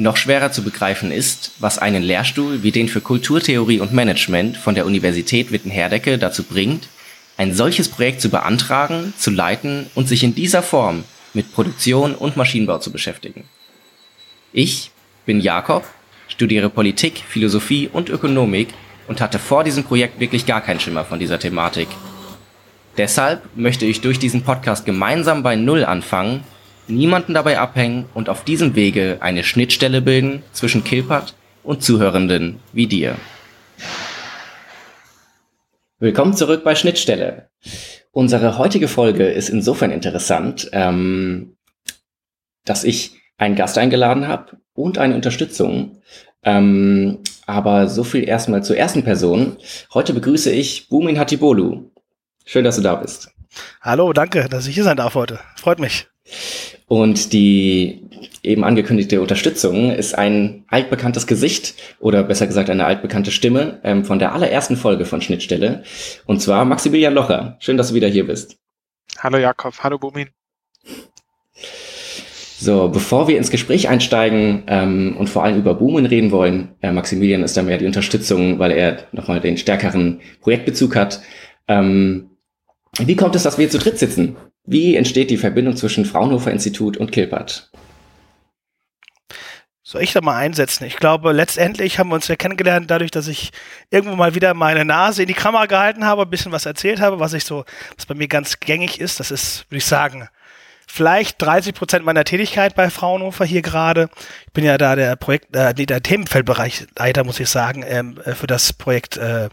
Noch schwerer zu begreifen ist, was einen Lehrstuhl wie den für Kulturtheorie und Management von der Universität Witten-Herdecke dazu bringt, ein solches Projekt zu beantragen, zu leiten und sich in dieser Form mit Produktion und Maschinenbau zu beschäftigen. Ich bin Jakob, studiere Politik, Philosophie und Ökonomik und hatte vor diesem Projekt wirklich gar keinen Schimmer von dieser Thematik. Deshalb möchte ich durch diesen Podcast gemeinsam bei Null anfangen niemanden dabei abhängen und auf diesem Wege eine Schnittstelle bilden zwischen Kilpat und Zuhörenden wie dir. Willkommen zurück bei Schnittstelle. Unsere heutige Folge ist insofern interessant, ähm, dass ich einen Gast eingeladen habe und eine Unterstützung. Ähm, aber so viel erstmal zur ersten Person. Heute begrüße ich Bumin Hatibolu. Schön, dass du da bist. Hallo, danke, dass ich hier sein darf heute. Freut mich. Und die eben angekündigte Unterstützung ist ein altbekanntes Gesicht oder besser gesagt eine altbekannte Stimme ähm, von der allerersten Folge von Schnittstelle. Und zwar Maximilian Locher. Schön, dass du wieder hier bist. Hallo Jakob, hallo Bumin. So, bevor wir ins Gespräch einsteigen ähm, und vor allem über Boomen reden wollen, äh, Maximilian ist da mehr die Unterstützung, weil er nochmal den stärkeren Projektbezug hat. Ähm, wie kommt es, dass wir zu dritt sitzen? Wie entsteht die Verbindung zwischen Fraunhofer Institut und Kilpat? Soll ich da mal einsetzen? Ich glaube, letztendlich haben wir uns ja kennengelernt dadurch, dass ich irgendwo mal wieder meine Nase in die Kamera gehalten habe, ein bisschen was erzählt habe, was ich so, was bei mir ganz gängig ist. Das ist, würde ich sagen, vielleicht 30 Prozent meiner Tätigkeit bei Fraunhofer hier gerade. Ich bin ja da der Projekt, äh, der Themenfeldbereichleiter, muss ich sagen, ähm, äh, für das Projekt äh,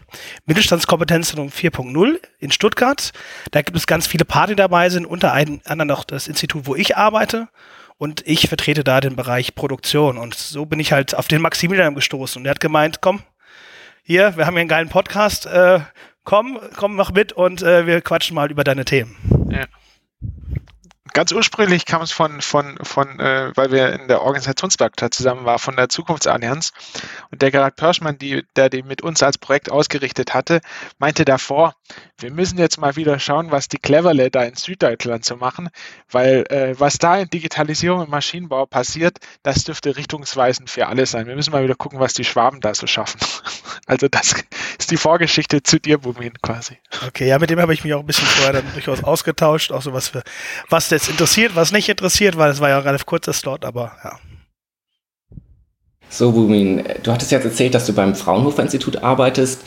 Mittelstandskompetenzzentrum 4.0 in Stuttgart. Da gibt es ganz viele Partner dabei, sind unter anderem auch das Institut, wo ich arbeite. Und ich vertrete da den Bereich Produktion. Und so bin ich halt auf den Maximilian gestoßen. Und er hat gemeint, komm, hier, wir haben hier einen geilen Podcast, äh, komm, komm, mach mit und äh, wir quatschen mal über deine Themen. Ja ganz ursprünglich kam es von, von, von äh, weil wir in der Organisationswerkstatt zusammen waren, von der Zukunftsallianz. Und der Gerhard Pörschmann, die, der die mit uns als Projekt ausgerichtet hatte, meinte davor, wir müssen jetzt mal wieder schauen, was die Cleverle da in Süddeutschland zu machen, weil äh, was da in Digitalisierung und Maschinenbau passiert, das dürfte richtungsweisend für alle sein. Wir müssen mal wieder gucken, was die Schwaben da so schaffen. Also das ist die Vorgeschichte zu dir, Bumin, quasi. Okay, ja, mit dem habe ich mich auch ein bisschen vorher dann durchaus ausgetauscht, auch so was für, was das interessiert, was nicht interessiert, weil es war ja ein relativ kurzer Slot, aber ja. So, Bumin, du hattest jetzt erzählt, dass du beim Fraunhofer Institut arbeitest.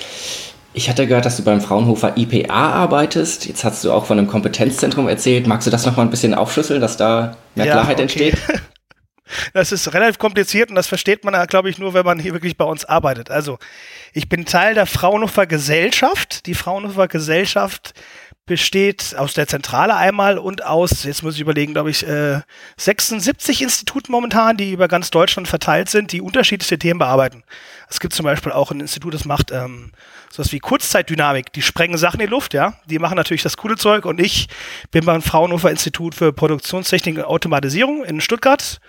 Ich hatte gehört, dass du beim Fraunhofer IPA arbeitest. Jetzt hast du auch von einem Kompetenzzentrum erzählt. Magst du das nochmal ein bisschen aufschlüsseln, dass da mehr ja, Klarheit okay. entsteht? Das ist relativ kompliziert und das versteht man, glaube ich, nur, wenn man hier wirklich bei uns arbeitet. Also, ich bin Teil der Fraunhofer Gesellschaft. Die Fraunhofer Gesellschaft besteht aus der Zentrale einmal und aus, jetzt muss ich überlegen, glaube ich, äh, 76 Instituten momentan, die über ganz Deutschland verteilt sind, die unterschiedliche Themen bearbeiten. Es gibt zum Beispiel auch ein Institut, das macht ähm, sowas wie Kurzzeitdynamik. Die sprengen Sachen in die Luft, ja. Die machen natürlich das coole Zeug und ich bin beim Fraunhofer Institut für Produktionstechnik und Automatisierung in Stuttgart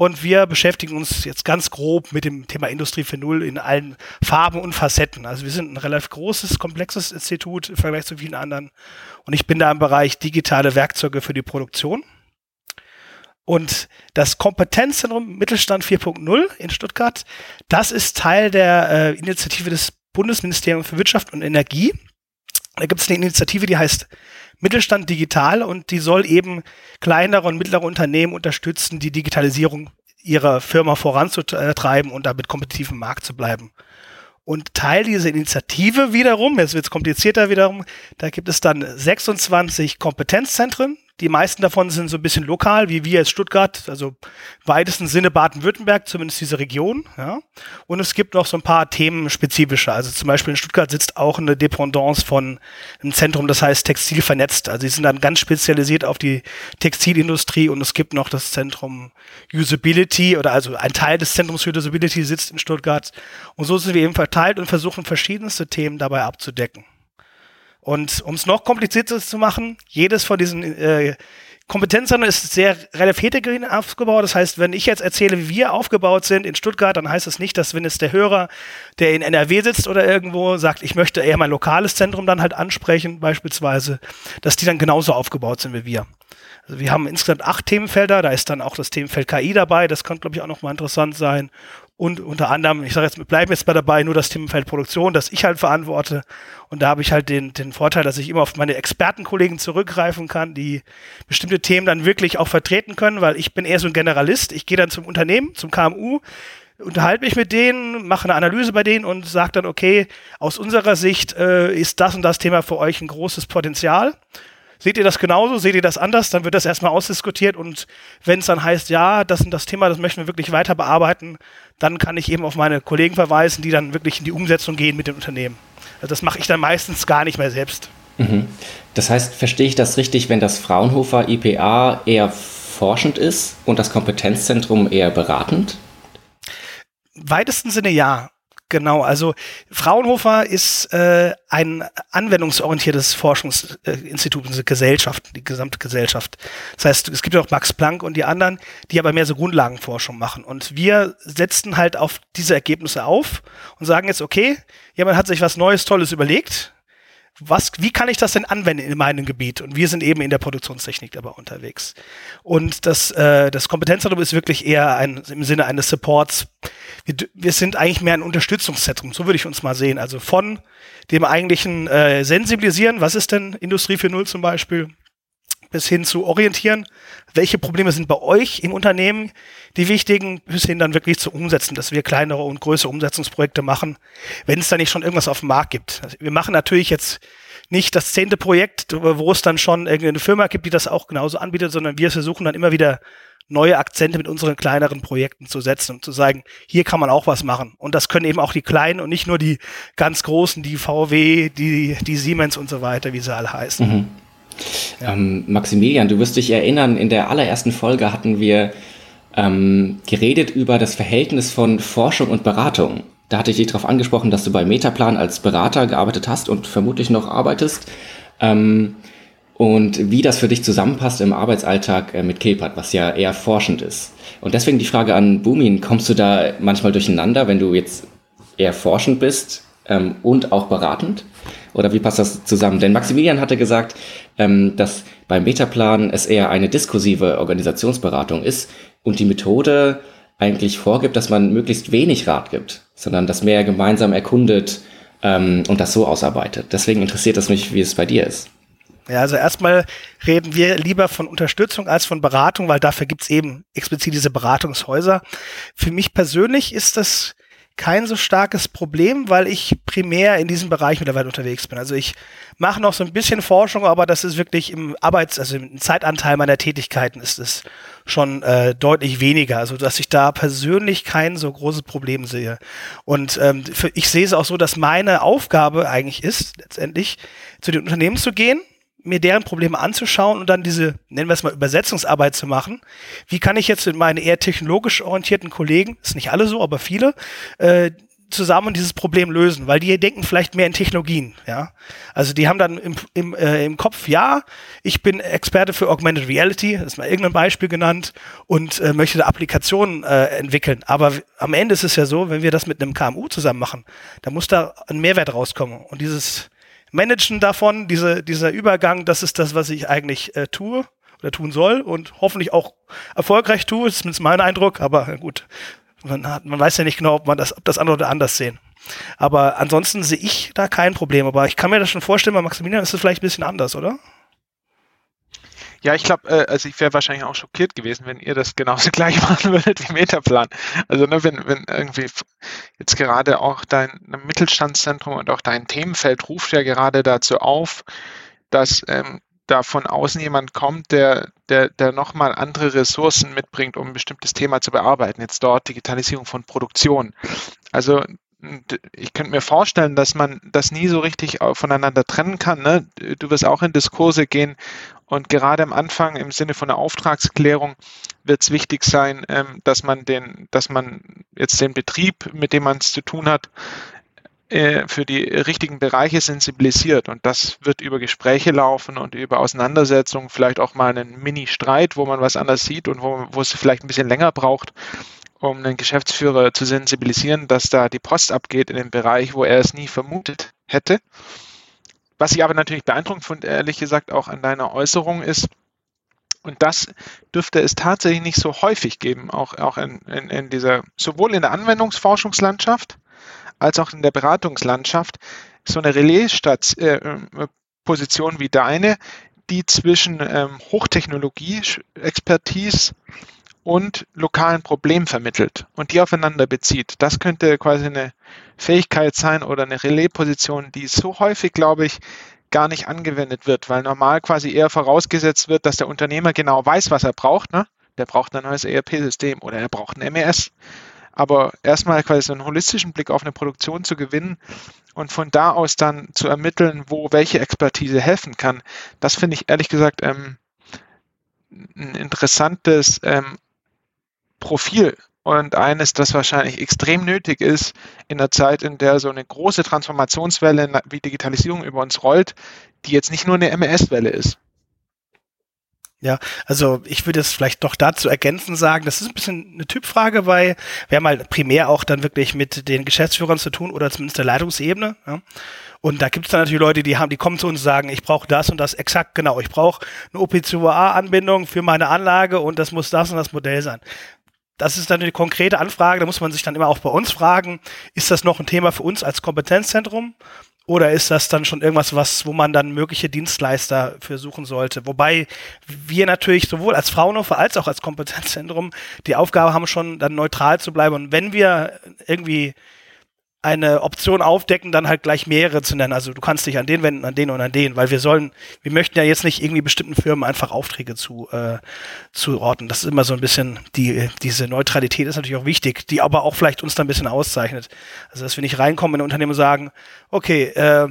und wir beschäftigen uns jetzt ganz grob mit dem Thema Industrie 4.0 in allen Farben und Facetten. Also wir sind ein relativ großes, komplexes Institut im Vergleich zu vielen anderen. Und ich bin da im Bereich digitale Werkzeuge für die Produktion. Und das Kompetenzzentrum Mittelstand 4.0 in Stuttgart, das ist Teil der äh, Initiative des Bundesministeriums für Wirtschaft und Energie. Da gibt es eine Initiative, die heißt Mittelstand digital und die soll eben kleinere und mittlere Unternehmen unterstützen, die Digitalisierung ihrer Firma voranzutreiben und damit kompetitiv im Markt zu bleiben. Und Teil dieser Initiative wiederum, jetzt wird es komplizierter wiederum, da gibt es dann 26 Kompetenzzentren, Die meisten davon sind so ein bisschen lokal, wie wir als Stuttgart, also weitesten Sinne Baden-Württemberg, zumindest diese Region. Ja. Und es gibt noch so ein paar themenspezifische. Also zum Beispiel in Stuttgart sitzt auch eine Dependance von einem Zentrum, das heißt Textil vernetzt. Also sie sind dann ganz spezialisiert auf die Textilindustrie und es gibt noch das Zentrum Usability oder also ein Teil des Zentrums für Usability sitzt in Stuttgart. Und so sind wir eben verteilt und versuchen verschiedenste Themen dabei abzudecken. Und um es noch komplizierter zu machen, jedes von diesen äh, Kompetenzen ist sehr relativ heterogen aufgebaut. Das heißt, wenn ich jetzt erzähle, wie wir aufgebaut sind in Stuttgart, dann heißt es das nicht, dass wenn es der Hörer, der in NRW sitzt oder irgendwo sagt, ich möchte eher mein lokales Zentrum dann halt ansprechen, beispielsweise, dass die dann genauso aufgebaut sind wie wir. Also wir haben insgesamt acht Themenfelder, da ist dann auch das Themenfeld KI dabei, das könnte, glaube ich, auch nochmal interessant sein und unter anderem, ich sage jetzt, wir bleiben jetzt mal dabei, nur das Themenfeld Produktion, das ich halt verantworte. Und da habe ich halt den, den Vorteil, dass ich immer auf meine Expertenkollegen zurückgreifen kann, die bestimmte Themen dann wirklich auch vertreten können, weil ich bin eher so ein Generalist. Ich gehe dann zum Unternehmen, zum KMU, unterhalte mich mit denen, mache eine Analyse bei denen und sage dann, okay, aus unserer Sicht äh, ist das und das Thema für euch ein großes Potenzial. Seht ihr das genauso? Seht ihr das anders? Dann wird das erstmal ausdiskutiert und wenn es dann heißt, ja, das und das Thema, das möchten wir wirklich weiter bearbeiten, dann kann ich eben auf meine Kollegen verweisen, die dann wirklich in die Umsetzung gehen mit dem Unternehmen. Also das mache ich dann meistens gar nicht mehr selbst. Mhm. Das heißt, verstehe ich das richtig, wenn das Fraunhofer IPA eher forschend ist und das Kompetenzzentrum eher beratend? weitesten Sinne ja. Genau, also Fraunhofer ist äh, ein anwendungsorientiertes Forschungsinstitut, eine Gesellschaft, die gesamte Gesellschaft. Das heißt, es gibt auch Max Planck und die anderen, die aber mehr so Grundlagenforschung machen. Und wir setzen halt auf diese Ergebnisse auf und sagen jetzt, okay, jemand hat sich was Neues, Tolles überlegt, was, wie kann ich das denn anwenden in meinem Gebiet? Und wir sind eben in der Produktionstechnik dabei unterwegs. Und das, äh, das Kompetenzzentrum ist wirklich eher ein, im Sinne eines Supports. Wir, wir sind eigentlich mehr ein Unterstützungszentrum, so würde ich uns mal sehen. Also von dem eigentlichen äh, Sensibilisieren, was ist denn Industrie 4.0 zum Beispiel, bis hin zu orientieren, welche Probleme sind bei euch im Unternehmen die wichtigen, bis hin dann wirklich zu umsetzen, dass wir kleinere und größere Umsetzungsprojekte machen, wenn es da nicht schon irgendwas auf dem Markt gibt. Also wir machen natürlich jetzt nicht das zehnte Projekt, wo es dann schon irgendeine Firma gibt, die das auch genauso anbietet, sondern wir versuchen dann immer wieder neue Akzente mit unseren kleineren Projekten zu setzen und zu sagen, hier kann man auch was machen. Und das können eben auch die kleinen und nicht nur die ganz großen, die VW, die, die Siemens und so weiter, wie sie alle heißen. Mhm. Ähm, Maximilian, du wirst dich erinnern, in der allerersten Folge hatten wir ähm, geredet über das Verhältnis von Forschung und Beratung. Da hatte ich dich darauf angesprochen, dass du bei Metaplan als Berater gearbeitet hast und vermutlich noch arbeitest. Ähm, und wie das für dich zusammenpasst im Arbeitsalltag äh, mit Kilpat, was ja eher forschend ist. Und deswegen die Frage an Bumin, kommst du da manchmal durcheinander, wenn du jetzt eher forschend bist ähm, und auch beratend? Oder wie passt das zusammen? Denn Maximilian hatte gesagt, ähm, dass beim Metaplan es eher eine diskursive Organisationsberatung ist und die Methode eigentlich vorgibt, dass man möglichst wenig Rat gibt, sondern das mehr gemeinsam erkundet ähm, und das so ausarbeitet. Deswegen interessiert es mich, wie es bei dir ist. Ja, also erstmal reden wir lieber von Unterstützung als von Beratung, weil dafür gibt's eben explizit diese Beratungshäuser. Für mich persönlich ist das kein so starkes Problem, weil ich primär in diesem Bereich mittlerweile unterwegs bin. Also ich mache noch so ein bisschen Forschung, aber das ist wirklich im Arbeits-, also im Zeitanteil meiner Tätigkeiten ist es schon äh, deutlich weniger. Also dass ich da persönlich kein so großes Problem sehe. Und ähm, für, ich sehe es auch so, dass meine Aufgabe eigentlich ist, letztendlich zu den Unternehmen zu gehen mir deren Probleme anzuschauen und dann diese, nennen wir es mal, Übersetzungsarbeit zu machen. Wie kann ich jetzt mit meinen eher technologisch orientierten Kollegen, ist nicht alle so, aber viele, äh, zusammen dieses Problem lösen, weil die denken vielleicht mehr in Technologien, ja. Also die haben dann im, im, äh, im Kopf, ja, ich bin Experte für Augmented Reality, das ist mal irgendein Beispiel genannt, und äh, möchte da Applikationen äh, entwickeln. Aber am Ende ist es ja so, wenn wir das mit einem KMU zusammen machen, da muss da ein Mehrwert rauskommen. Und dieses Managen davon, diese, dieser Übergang, das ist das, was ich eigentlich äh, tue oder tun soll und hoffentlich auch erfolgreich tue, ist zumindest mein Eindruck, aber gut, man, hat, man weiß ja nicht genau, ob man das, ob das andere oder anders sehen. Aber ansonsten sehe ich da kein Problem. Aber ich kann mir das schon vorstellen, bei Maximilian ist es vielleicht ein bisschen anders, oder? Ja, ich glaube, äh, also ich wäre wahrscheinlich auch schockiert gewesen, wenn ihr das genauso gleich machen würdet wie Metaplan. Also ne, wenn, wenn irgendwie jetzt gerade auch dein Mittelstandszentrum und auch dein Themenfeld ruft ja gerade dazu auf, dass ähm, da von außen jemand kommt, der, der, der nochmal andere Ressourcen mitbringt, um ein bestimmtes Thema zu bearbeiten. Jetzt dort Digitalisierung von Produktion. Also ich könnte mir vorstellen, dass man das nie so richtig voneinander trennen kann. Ne? Du wirst auch in Diskurse gehen und gerade am Anfang im Sinne von der Auftragsklärung wird es wichtig sein, ähm, dass man den, dass man jetzt den Betrieb, mit dem man es zu tun hat, äh, für die richtigen Bereiche sensibilisiert. Und das wird über Gespräche laufen und über Auseinandersetzungen, vielleicht auch mal einen Mini-Streit, wo man was anders sieht und wo, wo es vielleicht ein bisschen länger braucht um einen Geschäftsführer zu sensibilisieren, dass da die Post abgeht in dem Bereich, wo er es nie vermutet hätte. Was ich aber natürlich beeindruckend fand, ehrlich gesagt, auch an deiner Äußerung ist, und das dürfte es tatsächlich nicht so häufig geben, auch, auch in, in, in dieser, sowohl in der Anwendungsforschungslandschaft als auch in der Beratungslandschaft, so eine Relaisposition äh, wie deine, die zwischen ähm, Hochtechnologie-Expertise und lokalen Problem vermittelt und die aufeinander bezieht. Das könnte quasi eine Fähigkeit sein oder eine Relais-Position, die so häufig, glaube ich, gar nicht angewendet wird, weil normal quasi eher vorausgesetzt wird, dass der Unternehmer genau weiß, was er braucht. Ne? Der braucht ein neues ERP-System oder er braucht ein MES. Aber erstmal quasi einen holistischen Blick auf eine Produktion zu gewinnen und von da aus dann zu ermitteln, wo welche Expertise helfen kann, das finde ich ehrlich gesagt ähm, ein interessantes ähm, Profil und eines, das wahrscheinlich extrem nötig ist in der Zeit, in der so eine große Transformationswelle wie Digitalisierung über uns rollt, die jetzt nicht nur eine MS-Welle ist. Ja, also ich würde es vielleicht doch dazu ergänzen sagen, das ist ein bisschen eine Typfrage, weil wir haben halt primär auch dann wirklich mit den Geschäftsführern zu tun oder zumindest der Leitungsebene. Ja. Und da gibt es dann natürlich Leute, die haben, die kommen zu uns und sagen, ich brauche das und das exakt genau. Ich brauche eine OP2A-Anbindung für meine Anlage und das muss das und das Modell sein das ist dann eine konkrete Anfrage, da muss man sich dann immer auch bei uns fragen, ist das noch ein Thema für uns als Kompetenzzentrum oder ist das dann schon irgendwas, was, wo man dann mögliche Dienstleister für suchen sollte? Wobei wir natürlich sowohl als Fraunhofer als auch als Kompetenzzentrum die Aufgabe haben, schon dann neutral zu bleiben. Und wenn wir irgendwie eine Option aufdecken, dann halt gleich mehrere zu nennen. Also du kannst dich an den wenden, an den und an den, weil wir sollen, wir möchten ja jetzt nicht irgendwie bestimmten Firmen einfach Aufträge zu äh, zuordnen. Das ist immer so ein bisschen die diese Neutralität ist natürlich auch wichtig, die aber auch vielleicht uns dann ein bisschen auszeichnet. Also dass wir nicht reinkommen in ein Unternehmen und sagen, okay, äh,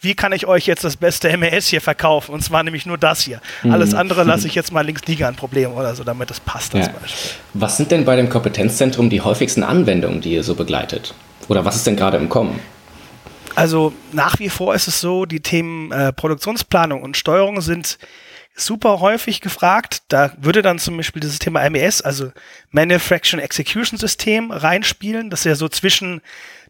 wie kann ich euch jetzt das beste MES hier verkaufen? Und zwar nämlich nur das hier. Mhm. Alles andere lasse ich jetzt mal links liegen an Problemen oder so, damit das passt. Ja. Was sind denn bei dem Kompetenzzentrum die häufigsten Anwendungen, die ihr so begleitet? Oder was ist denn gerade im Kommen? Also nach wie vor ist es so, die Themen äh, Produktionsplanung und Steuerung sind super häufig gefragt. Da würde dann zum Beispiel dieses Thema MES, also Manufacturing Execution System, reinspielen, das ja so zwischen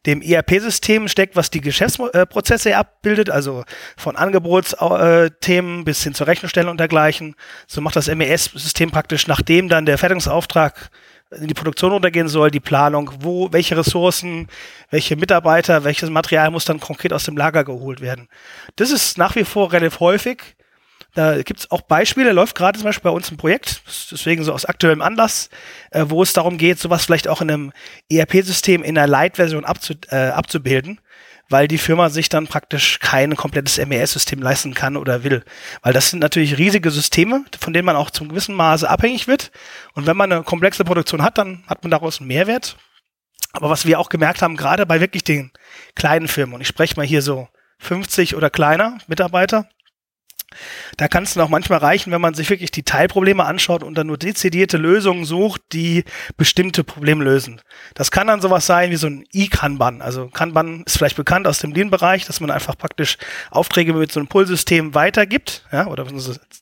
dem ERP-System steckt, was die Geschäftsprozesse äh, abbildet, also von Angebotsthemen bis hin zur Rechnungsstellung und dergleichen. So macht das MES-System praktisch, nachdem dann der Fertigungsauftrag in die Produktion runtergehen soll, die Planung, wo, welche Ressourcen, welche Mitarbeiter, welches Material muss dann konkret aus dem Lager geholt werden. Das ist nach wie vor relativ häufig. Da gibt es auch Beispiele, läuft gerade zum Beispiel bei uns ein Projekt, deswegen so aus aktuellem Anlass, äh, wo es darum geht, sowas vielleicht auch in einem ERP-System in einer Light-Version abzu, äh, abzubilden weil die Firma sich dann praktisch kein komplettes MES-System leisten kann oder will. Weil das sind natürlich riesige Systeme, von denen man auch zum gewissen Maße abhängig wird. Und wenn man eine komplexe Produktion hat, dann hat man daraus einen Mehrwert. Aber was wir auch gemerkt haben, gerade bei wirklich den kleinen Firmen, und ich spreche mal hier so 50 oder kleiner Mitarbeiter, da kann es dann auch manchmal reichen, wenn man sich wirklich die Teilprobleme anschaut und dann nur dezidierte Lösungen sucht, die bestimmte Probleme lösen. Das kann dann sowas sein wie so ein E-Kanban. Also Kanban ist vielleicht bekannt aus dem Lean-Bereich, dass man einfach praktisch Aufträge mit so einem Pull-System weitergibt, ja, oder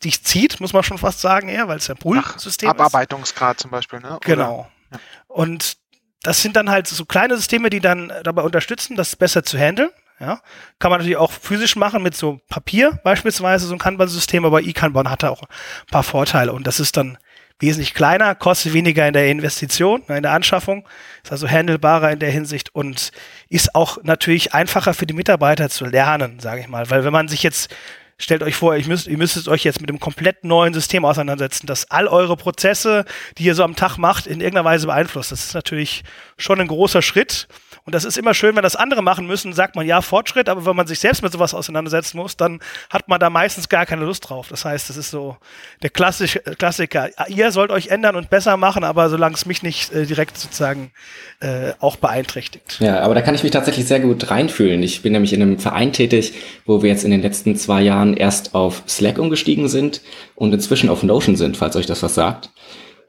sich zieht, muss man schon fast sagen, eher, weil es ja ein Pull-System ist. Abarbeitungsgrad zum Beispiel, ne? Genau. Ja. Und das sind dann halt so kleine Systeme, die dann dabei unterstützen, das besser zu handeln. Ja, kann man natürlich auch physisch machen mit so Papier beispielsweise, so ein Kanban-System, aber e-Kanban hat da auch ein paar Vorteile und das ist dann wesentlich kleiner, kostet weniger in der Investition, in der Anschaffung, ist also handelbarer in der Hinsicht und ist auch natürlich einfacher für die Mitarbeiter zu lernen, sage ich mal, weil wenn man sich jetzt stellt euch vor, ihr müsst, ihr müsstet euch jetzt mit einem komplett neuen System auseinandersetzen, das all eure Prozesse, die ihr so am Tag macht, in irgendeiner Weise beeinflusst. Das ist natürlich schon ein großer Schritt. Und das ist immer schön, wenn das andere machen müssen, sagt man ja Fortschritt, aber wenn man sich selbst mit sowas auseinandersetzen muss, dann hat man da meistens gar keine Lust drauf. Das heißt, das ist so der Klassisch, Klassiker. Ihr sollt euch ändern und besser machen, aber solange es mich nicht äh, direkt sozusagen äh, auch beeinträchtigt. Ja, aber da kann ich mich tatsächlich sehr gut reinfühlen. Ich bin nämlich in einem Verein tätig, wo wir jetzt in den letzten zwei Jahren erst auf Slack umgestiegen sind und inzwischen auf Notion sind, falls euch das was sagt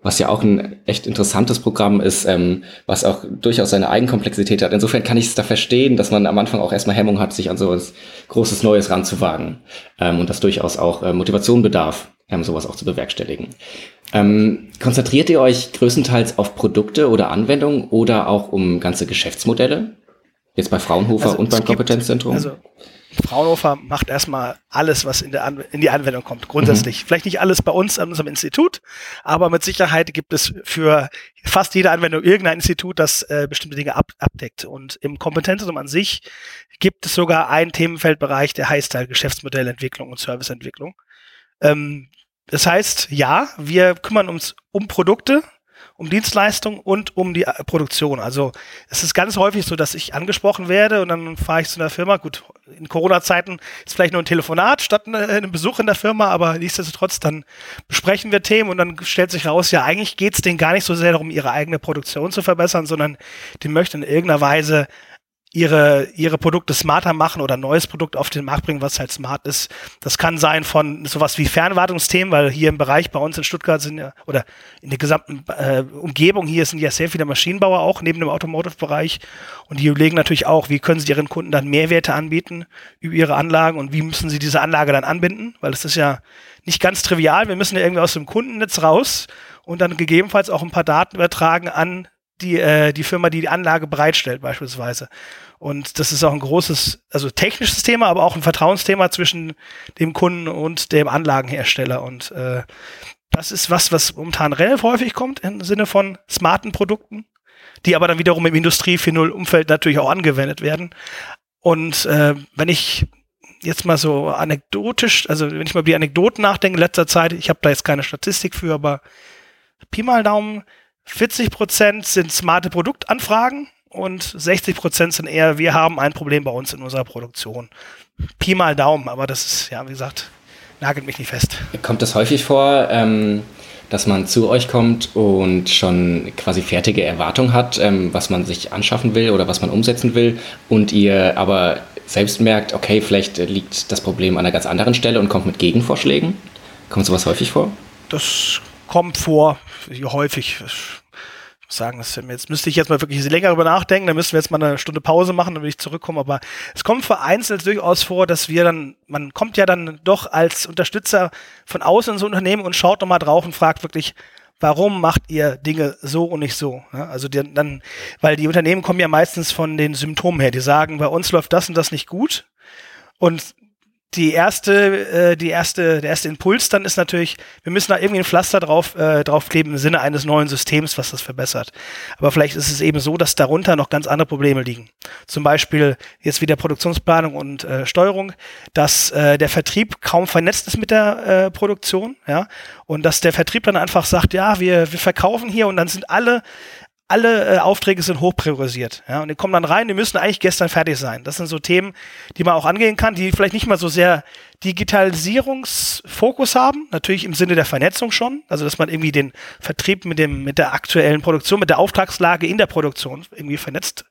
was ja auch ein echt interessantes Programm ist, ähm, was auch durchaus seine Eigenkomplexität hat. Insofern kann ich es da verstehen, dass man am Anfang auch erstmal Hemmung hat, sich an so was Großes Neues ranzuwagen ähm, und das durchaus auch äh, Motivation bedarf, ähm, sowas auch zu bewerkstelligen. Ähm, konzentriert ihr euch größtenteils auf Produkte oder Anwendungen oder auch um ganze Geschäftsmodelle? Jetzt bei Fraunhofer also und beim Kompetenzzentrum? Also Fraunhofer macht erstmal alles, was in, der An in die Anwendung kommt, grundsätzlich. Mhm. Vielleicht nicht alles bei uns an unserem Institut, aber mit Sicherheit gibt es für fast jede Anwendung irgendein Institut, das äh, bestimmte Dinge ab abdeckt. Und im Kompetenzzentrum an sich gibt es sogar einen Themenfeldbereich, der heißt halt Geschäftsmodellentwicklung und Serviceentwicklung. Ähm, das heißt, ja, wir kümmern uns um Produkte, um Dienstleistung und um die äh, Produktion. Also es ist ganz häufig so, dass ich angesprochen werde und dann fahre ich zu einer Firma. Gut, in Corona-Zeiten ist vielleicht nur ein Telefonat statt äh, einem Besuch in der Firma, aber nichtsdestotrotz, dann besprechen wir Themen und dann stellt sich raus, ja, eigentlich geht es denen gar nicht so sehr darum, ihre eigene Produktion zu verbessern, sondern die möchten in irgendeiner Weise ihre, ihre Produkte smarter machen oder ein neues Produkt auf den Markt bringen, was halt smart ist. Das kann sein von sowas wie Fernwartungsthemen, weil hier im Bereich bei uns in Stuttgart sind ja, oder in der gesamten äh, Umgebung hier sind ja sehr viele Maschinenbauer auch neben dem Automotive-Bereich und die überlegen natürlich auch, wie können sie ihren Kunden dann Mehrwerte anbieten über ihre Anlagen und wie müssen sie diese Anlage dann anbinden, weil es ist ja nicht ganz trivial. Wir müssen ja irgendwie aus dem Kundennetz raus und dann gegebenenfalls auch ein paar Daten übertragen an die, äh, die Firma, die die Anlage bereitstellt, beispielsweise. Und das ist auch ein großes, also technisches Thema, aber auch ein Vertrauensthema zwischen dem Kunden und dem Anlagenhersteller. Und äh, das ist was, was momentan relativ häufig kommt im Sinne von smarten Produkten, die aber dann wiederum im Industrie 4.0 Umfeld natürlich auch angewendet werden. Und äh, wenn ich jetzt mal so anekdotisch, also wenn ich mal über die Anekdoten nachdenke in letzter Zeit, ich habe da jetzt keine Statistik für, aber Pi mal Daumen, 40 Prozent sind smarte Produktanfragen und 60 Prozent sind eher, wir haben ein Problem bei uns in unserer Produktion. Pi mal Daumen, aber das ist, ja, wie gesagt, nagelt mich nicht fest. Kommt das häufig vor, ähm, dass man zu euch kommt und schon quasi fertige Erwartungen hat, ähm, was man sich anschaffen will oder was man umsetzen will und ihr aber selbst merkt, okay, vielleicht liegt das Problem an einer ganz anderen Stelle und kommt mit Gegenvorschlägen? Kommt sowas häufig vor? Das kommt vor, häufig. Sagen, das, jetzt müsste ich jetzt mal wirklich länger darüber nachdenken, dann müssen wir jetzt mal eine Stunde Pause machen, will ich zurückkommen. Aber es kommt vereinzelt durchaus vor, dass wir dann, man kommt ja dann doch als Unterstützer von außen ins Unternehmen und schaut nochmal drauf und fragt wirklich, warum macht ihr Dinge so und nicht so? Also die, dann, weil die Unternehmen kommen ja meistens von den Symptomen her. Die sagen, bei uns läuft das und das nicht gut. Und die erste, äh, die erste, der erste Impuls dann ist natürlich, wir müssen da irgendwie ein Pflaster drauf, äh, draufkleben im Sinne eines neuen Systems, was das verbessert. Aber vielleicht ist es eben so, dass darunter noch ganz andere Probleme liegen. Zum Beispiel jetzt wieder Produktionsplanung und äh, Steuerung, dass äh, der Vertrieb kaum vernetzt ist mit der äh, Produktion, ja, und dass der Vertrieb dann einfach sagt, ja, wir, wir verkaufen hier und dann sind alle alle äh, Aufträge sind hoch priorisiert. Ja, und die kommen dann rein, die müssen eigentlich gestern fertig sein. Das sind so Themen, die man auch angehen kann, die vielleicht nicht mal so sehr Digitalisierungsfokus haben, natürlich im Sinne der Vernetzung schon, also dass man irgendwie den Vertrieb mit dem mit der aktuellen Produktion, mit der Auftragslage in der Produktion irgendwie vernetzt,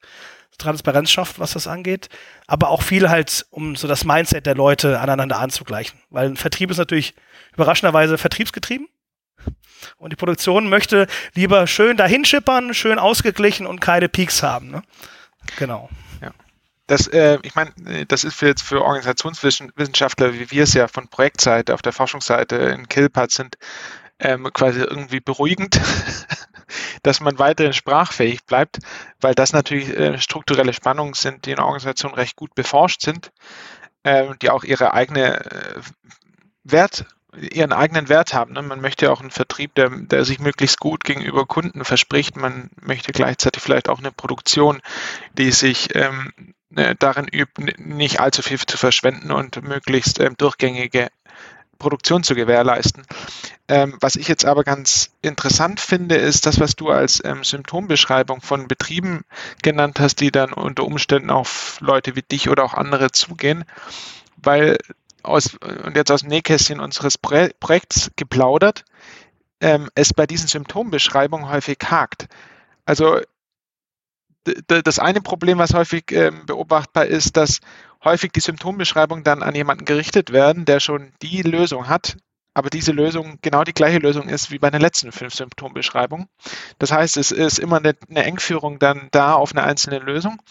Transparenz schafft, was das angeht, aber auch viel halt, um so das Mindset der Leute aneinander anzugleichen, weil ein Vertrieb ist natürlich überraschenderweise vertriebsgetrieben und die Produktion möchte lieber schön dahin schippern, schön ausgeglichen und keine Peaks haben. Ne? Genau. Ja. Das, äh, ich meine, das ist für jetzt für Organisationswissenschaftler, wie wir es ja von Projektseite auf der Forschungsseite in Killpad sind, ähm, quasi irgendwie beruhigend, dass man weiterhin sprachfähig bleibt, weil das natürlich äh, strukturelle Spannungen sind, die in der Organisation recht gut beforscht sind, äh, die auch ihre eigene äh, Wert ihren eigenen Wert haben. Ne? Man möchte ja auch einen Vertrieb, der, der sich möglichst gut gegenüber Kunden verspricht. Man möchte gleichzeitig vielleicht auch eine Produktion, die sich ähm, ne, darin übt, nicht allzu viel zu verschwenden und möglichst ähm, durchgängige Produktion zu gewährleisten. Ähm, was ich jetzt aber ganz interessant finde, ist das, was du als ähm, Symptombeschreibung von Betrieben genannt hast, die dann unter Umständen auf Leute wie dich oder auch andere zugehen, weil aus, und jetzt aus dem Nähkästchen unseres Projekts geplaudert, ähm, es bei diesen Symptombeschreibungen häufig hakt. Also das eine Problem, was häufig ähm, beobachtbar ist, dass häufig die Symptombeschreibungen dann an jemanden gerichtet werden, der schon die Lösung hat, aber diese Lösung genau die gleiche Lösung ist wie bei den letzten fünf Symptombeschreibungen. Das heißt, es ist immer eine, eine Engführung dann da auf eine einzelne Lösung.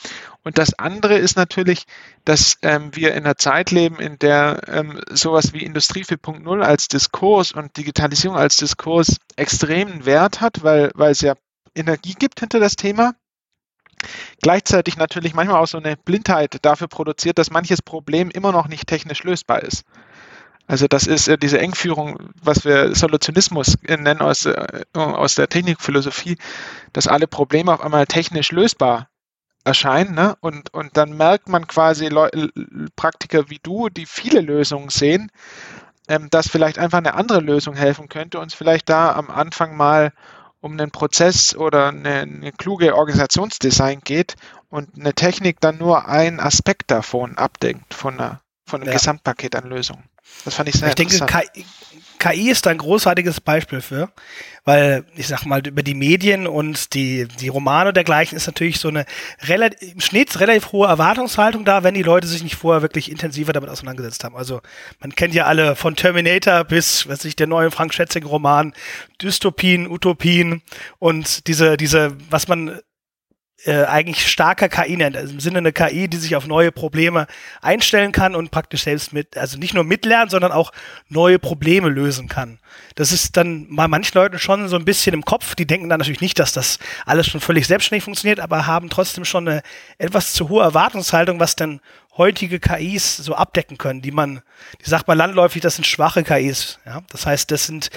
Und das andere ist natürlich, dass ähm, wir in einer Zeit leben, in der ähm, sowas wie Industrie 4.0 als Diskurs und Digitalisierung als Diskurs extremen Wert hat, weil, weil es ja Energie gibt hinter das Thema gleichzeitig natürlich manchmal auch so eine Blindheit dafür produziert, dass manches Problem immer noch nicht technisch lösbar ist. Also das ist äh, diese Engführung, was wir Solutionismus nennen aus, äh, aus der Technikphilosophie, dass alle Probleme auf einmal technisch lösbar erscheinen. Ne? Und, und dann merkt man quasi Leu Praktiker wie du, die viele Lösungen sehen, ähm, dass vielleicht einfach eine andere Lösung helfen könnte, uns vielleicht da am Anfang mal um einen Prozess oder eine, eine kluge Organisationsdesign geht und eine Technik dann nur einen Aspekt davon abdenkt, von, einer, von einem ja. Gesamtpaket an Lösungen. Das fand ich sehr ich denke, KI, KI ist ein großartiges Beispiel für, weil ich sag mal, über die Medien und die, die Romane dergleichen ist natürlich so eine relativ, im Schnitt relativ hohe Erwartungshaltung da, wenn die Leute sich nicht vorher wirklich intensiver damit auseinandergesetzt haben. Also man kennt ja alle von Terminator bis, was ich, der neue Frank Schätzing Roman, Dystopien, Utopien und diese, diese, was man äh, eigentlich starker KI nennt, also im Sinne eine KI, die sich auf neue Probleme einstellen kann und praktisch selbst mit, also nicht nur mitlernen, sondern auch neue Probleme lösen kann. Das ist dann bei manchen Leuten schon so ein bisschen im Kopf, die denken dann natürlich nicht, dass das alles schon völlig selbstständig funktioniert, aber haben trotzdem schon eine etwas zu hohe Erwartungshaltung, was denn heutige KIs so abdecken können, die man, die sagt man landläufig, das sind schwache KIs. Ja? Das heißt, das sind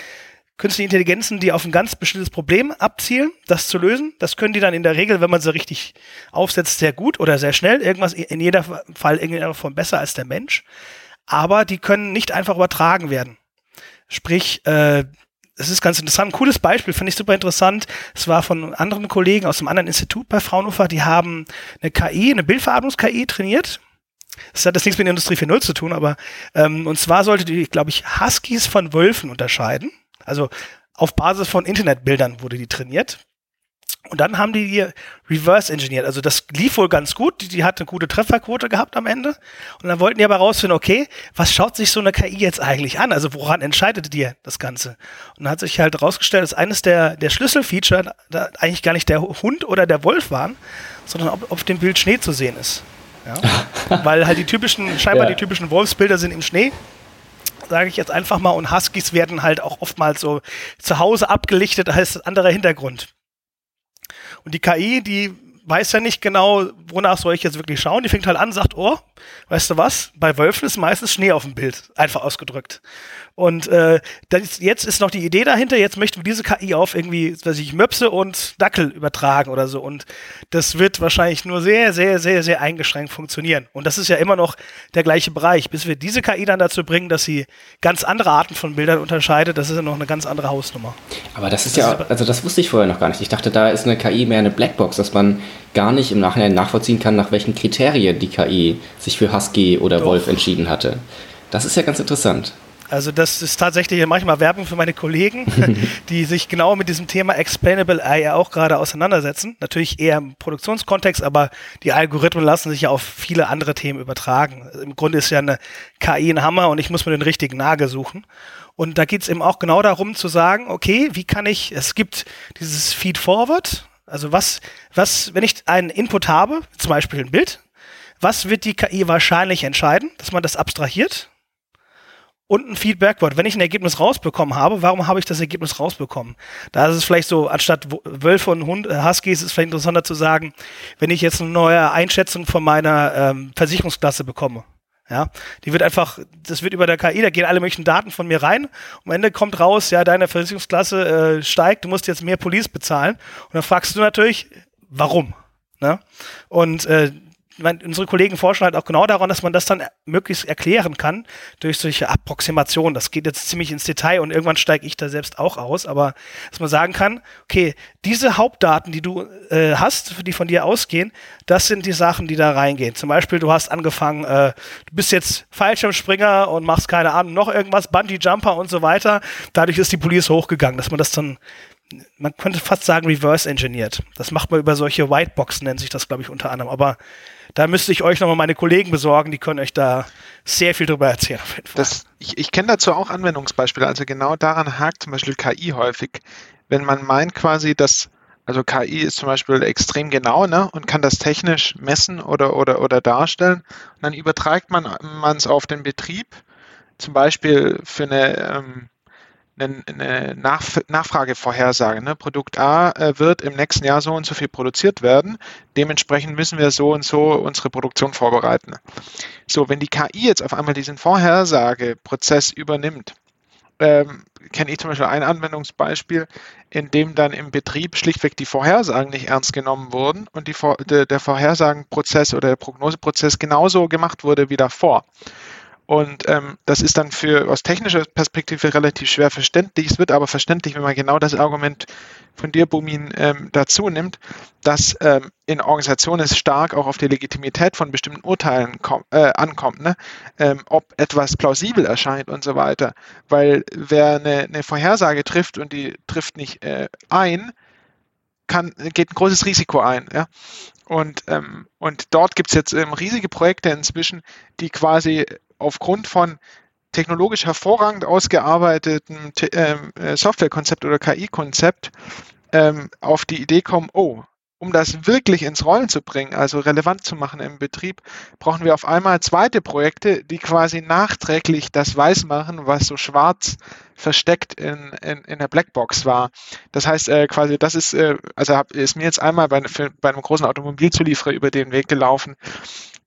künstliche Intelligenzen, die auf ein ganz bestimmtes Problem abzielen, das zu lösen. Das können die dann in der Regel, wenn man sie richtig aufsetzt, sehr gut oder sehr schnell. Irgendwas in jeder Fall in irgendeiner Form besser als der Mensch. Aber die können nicht einfach übertragen werden. Sprich, äh, das ist ganz interessant. Ein cooles Beispiel, finde ich super interessant. Es war von anderen Kollegen aus einem anderen Institut bei Fraunhofer, die haben eine KI, eine Bildverarbetungs-KI trainiert. Das hat jetzt nichts mit Industrie 4.0 zu tun, aber ähm, und zwar sollte die, glaube ich, Huskies von Wölfen unterscheiden. Also auf Basis von Internetbildern wurde die trainiert. Und dann haben die die reverse engineert. Also das lief wohl ganz gut. Die, die hat eine gute Trefferquote gehabt am Ende. Und dann wollten die aber rausfinden, okay, was schaut sich so eine KI jetzt eigentlich an? Also woran entscheidet die das Ganze? Und dann hat sich halt rausgestellt, dass eines der, der Schlüsselfeature da eigentlich gar nicht der Hund oder der Wolf waren, sondern ob auf dem Bild Schnee zu sehen ist. Ja? Weil halt die typischen, scheinbar ja. die typischen Wolfsbilder sind im Schnee sage ich jetzt einfach mal, und Huskies werden halt auch oftmals so zu Hause abgelichtet als anderer Hintergrund. Und die KI, die weiß ja nicht genau, wonach soll ich jetzt wirklich schauen. Die fängt halt an, sagt, oh, weißt du was? Bei Wölfen ist meistens Schnee auf dem Bild, einfach ausgedrückt. Und äh, ist, jetzt ist noch die Idee dahinter, jetzt möchten wir diese KI auf irgendwie, weiß ich, Möpse und Dackel übertragen oder so. Und das wird wahrscheinlich nur sehr, sehr, sehr, sehr eingeschränkt funktionieren. Und das ist ja immer noch der gleiche Bereich. Bis wir diese KI dann dazu bringen, dass sie ganz andere Arten von Bildern unterscheidet, das ist ja noch eine ganz andere Hausnummer. Aber das ist das ja, also das wusste ich vorher noch gar nicht. Ich dachte, da ist eine KI mehr eine Blackbox, dass man gar nicht im Nachhinein nachvollziehen kann, nach welchen Kriterien die KI sich für Husky oder Doch. Wolf entschieden hatte. Das ist ja ganz interessant. Also das ist tatsächlich manchmal Werbung für meine Kollegen, die sich genau mit diesem Thema Explainable AI auch gerade auseinandersetzen. Natürlich eher im Produktionskontext, aber die Algorithmen lassen sich ja auf viele andere Themen übertragen. Im Grunde ist ja eine KI ein Hammer und ich muss mir den richtigen Nagel suchen. Und da geht es eben auch genau darum zu sagen, okay, wie kann ich, es gibt dieses Feed Forward, also was, was, wenn ich einen Input habe, zum Beispiel ein Bild, was wird die KI wahrscheinlich entscheiden, dass man das abstrahiert und ein Feedbackwort. Wenn ich ein Ergebnis rausbekommen habe, warum habe ich das Ergebnis rausbekommen? Da ist es vielleicht so, anstatt Wölfe und Hund, äh, Huskies ist es vielleicht interessanter zu sagen, wenn ich jetzt eine neue Einschätzung von meiner ähm, Versicherungsklasse bekomme. Ja, die wird einfach, das wird über der KI, da gehen alle möglichen Daten von mir rein. Am Ende kommt raus, ja, deine Versicherungsklasse äh, steigt, du musst jetzt mehr Police bezahlen. Und dann fragst du natürlich, warum? Ne? Und äh, unsere Kollegen forschen halt auch genau daran, dass man das dann möglichst erklären kann durch solche Approximationen. Das geht jetzt ziemlich ins Detail und irgendwann steige ich da selbst auch aus, aber dass man sagen kann, okay, diese Hauptdaten, die du äh, hast, die von dir ausgehen, das sind die Sachen, die da reingehen. Zum Beispiel, du hast angefangen, äh, du bist jetzt Fallschirmspringer und machst keine Ahnung, noch irgendwas, Bungee-Jumper und so weiter. Dadurch ist die Police hochgegangen, dass man das dann man könnte fast sagen, reverse engineert. Das macht man über solche Whiteboxen, nennt sich das, glaube ich, unter anderem. Aber da müsste ich euch nochmal meine Kollegen besorgen, die können euch da sehr viel drüber erzählen. Das, ich ich kenne dazu auch Anwendungsbeispiele. Also genau daran hakt zum Beispiel KI häufig. Wenn man meint quasi, dass, also KI ist zum Beispiel extrem genau ne, und kann das technisch messen oder, oder, oder darstellen. Und dann überträgt man es auf den Betrieb, zum Beispiel für eine ähm, eine, eine Nach Nachfragevorhersage. Ne? Produkt A äh, wird im nächsten Jahr so und so viel produziert werden. Dementsprechend müssen wir so und so unsere Produktion vorbereiten. So, wenn die KI jetzt auf einmal diesen Vorhersageprozess übernimmt, ähm, kenne ich zum Beispiel ein Anwendungsbeispiel, in dem dann im Betrieb schlichtweg die Vorhersagen nicht ernst genommen wurden und die, der Vorhersagenprozess oder der Prognoseprozess genauso gemacht wurde wie davor. Und ähm, das ist dann für aus technischer Perspektive relativ schwer verständlich. Es wird aber verständlich, wenn man genau das Argument von dir, Bumin, ähm, dazu nimmt, dass ähm, in Organisationen es stark auch auf die Legitimität von bestimmten Urteilen äh, ankommt, ne? ähm, ob etwas plausibel erscheint und so weiter. Weil wer eine, eine Vorhersage trifft und die trifft nicht äh, ein, kann, geht ein großes Risiko ein. Ja? Und, ähm, und dort gibt es jetzt ähm, riesige Projekte inzwischen, die quasi aufgrund von technologisch hervorragend ausgearbeiteten ähm, äh, Softwarekonzept oder KI-Konzept ähm, auf die Idee kommen, oh, um das wirklich ins Rollen zu bringen, also relevant zu machen im Betrieb, brauchen wir auf einmal zweite Projekte, die quasi nachträglich das weiß machen, was so schwarz versteckt in, in, in der Blackbox war. Das heißt äh, quasi, das ist, äh, also hab, ist mir jetzt einmal bei, für, bei einem großen Automobilzulieferer über den Weg gelaufen,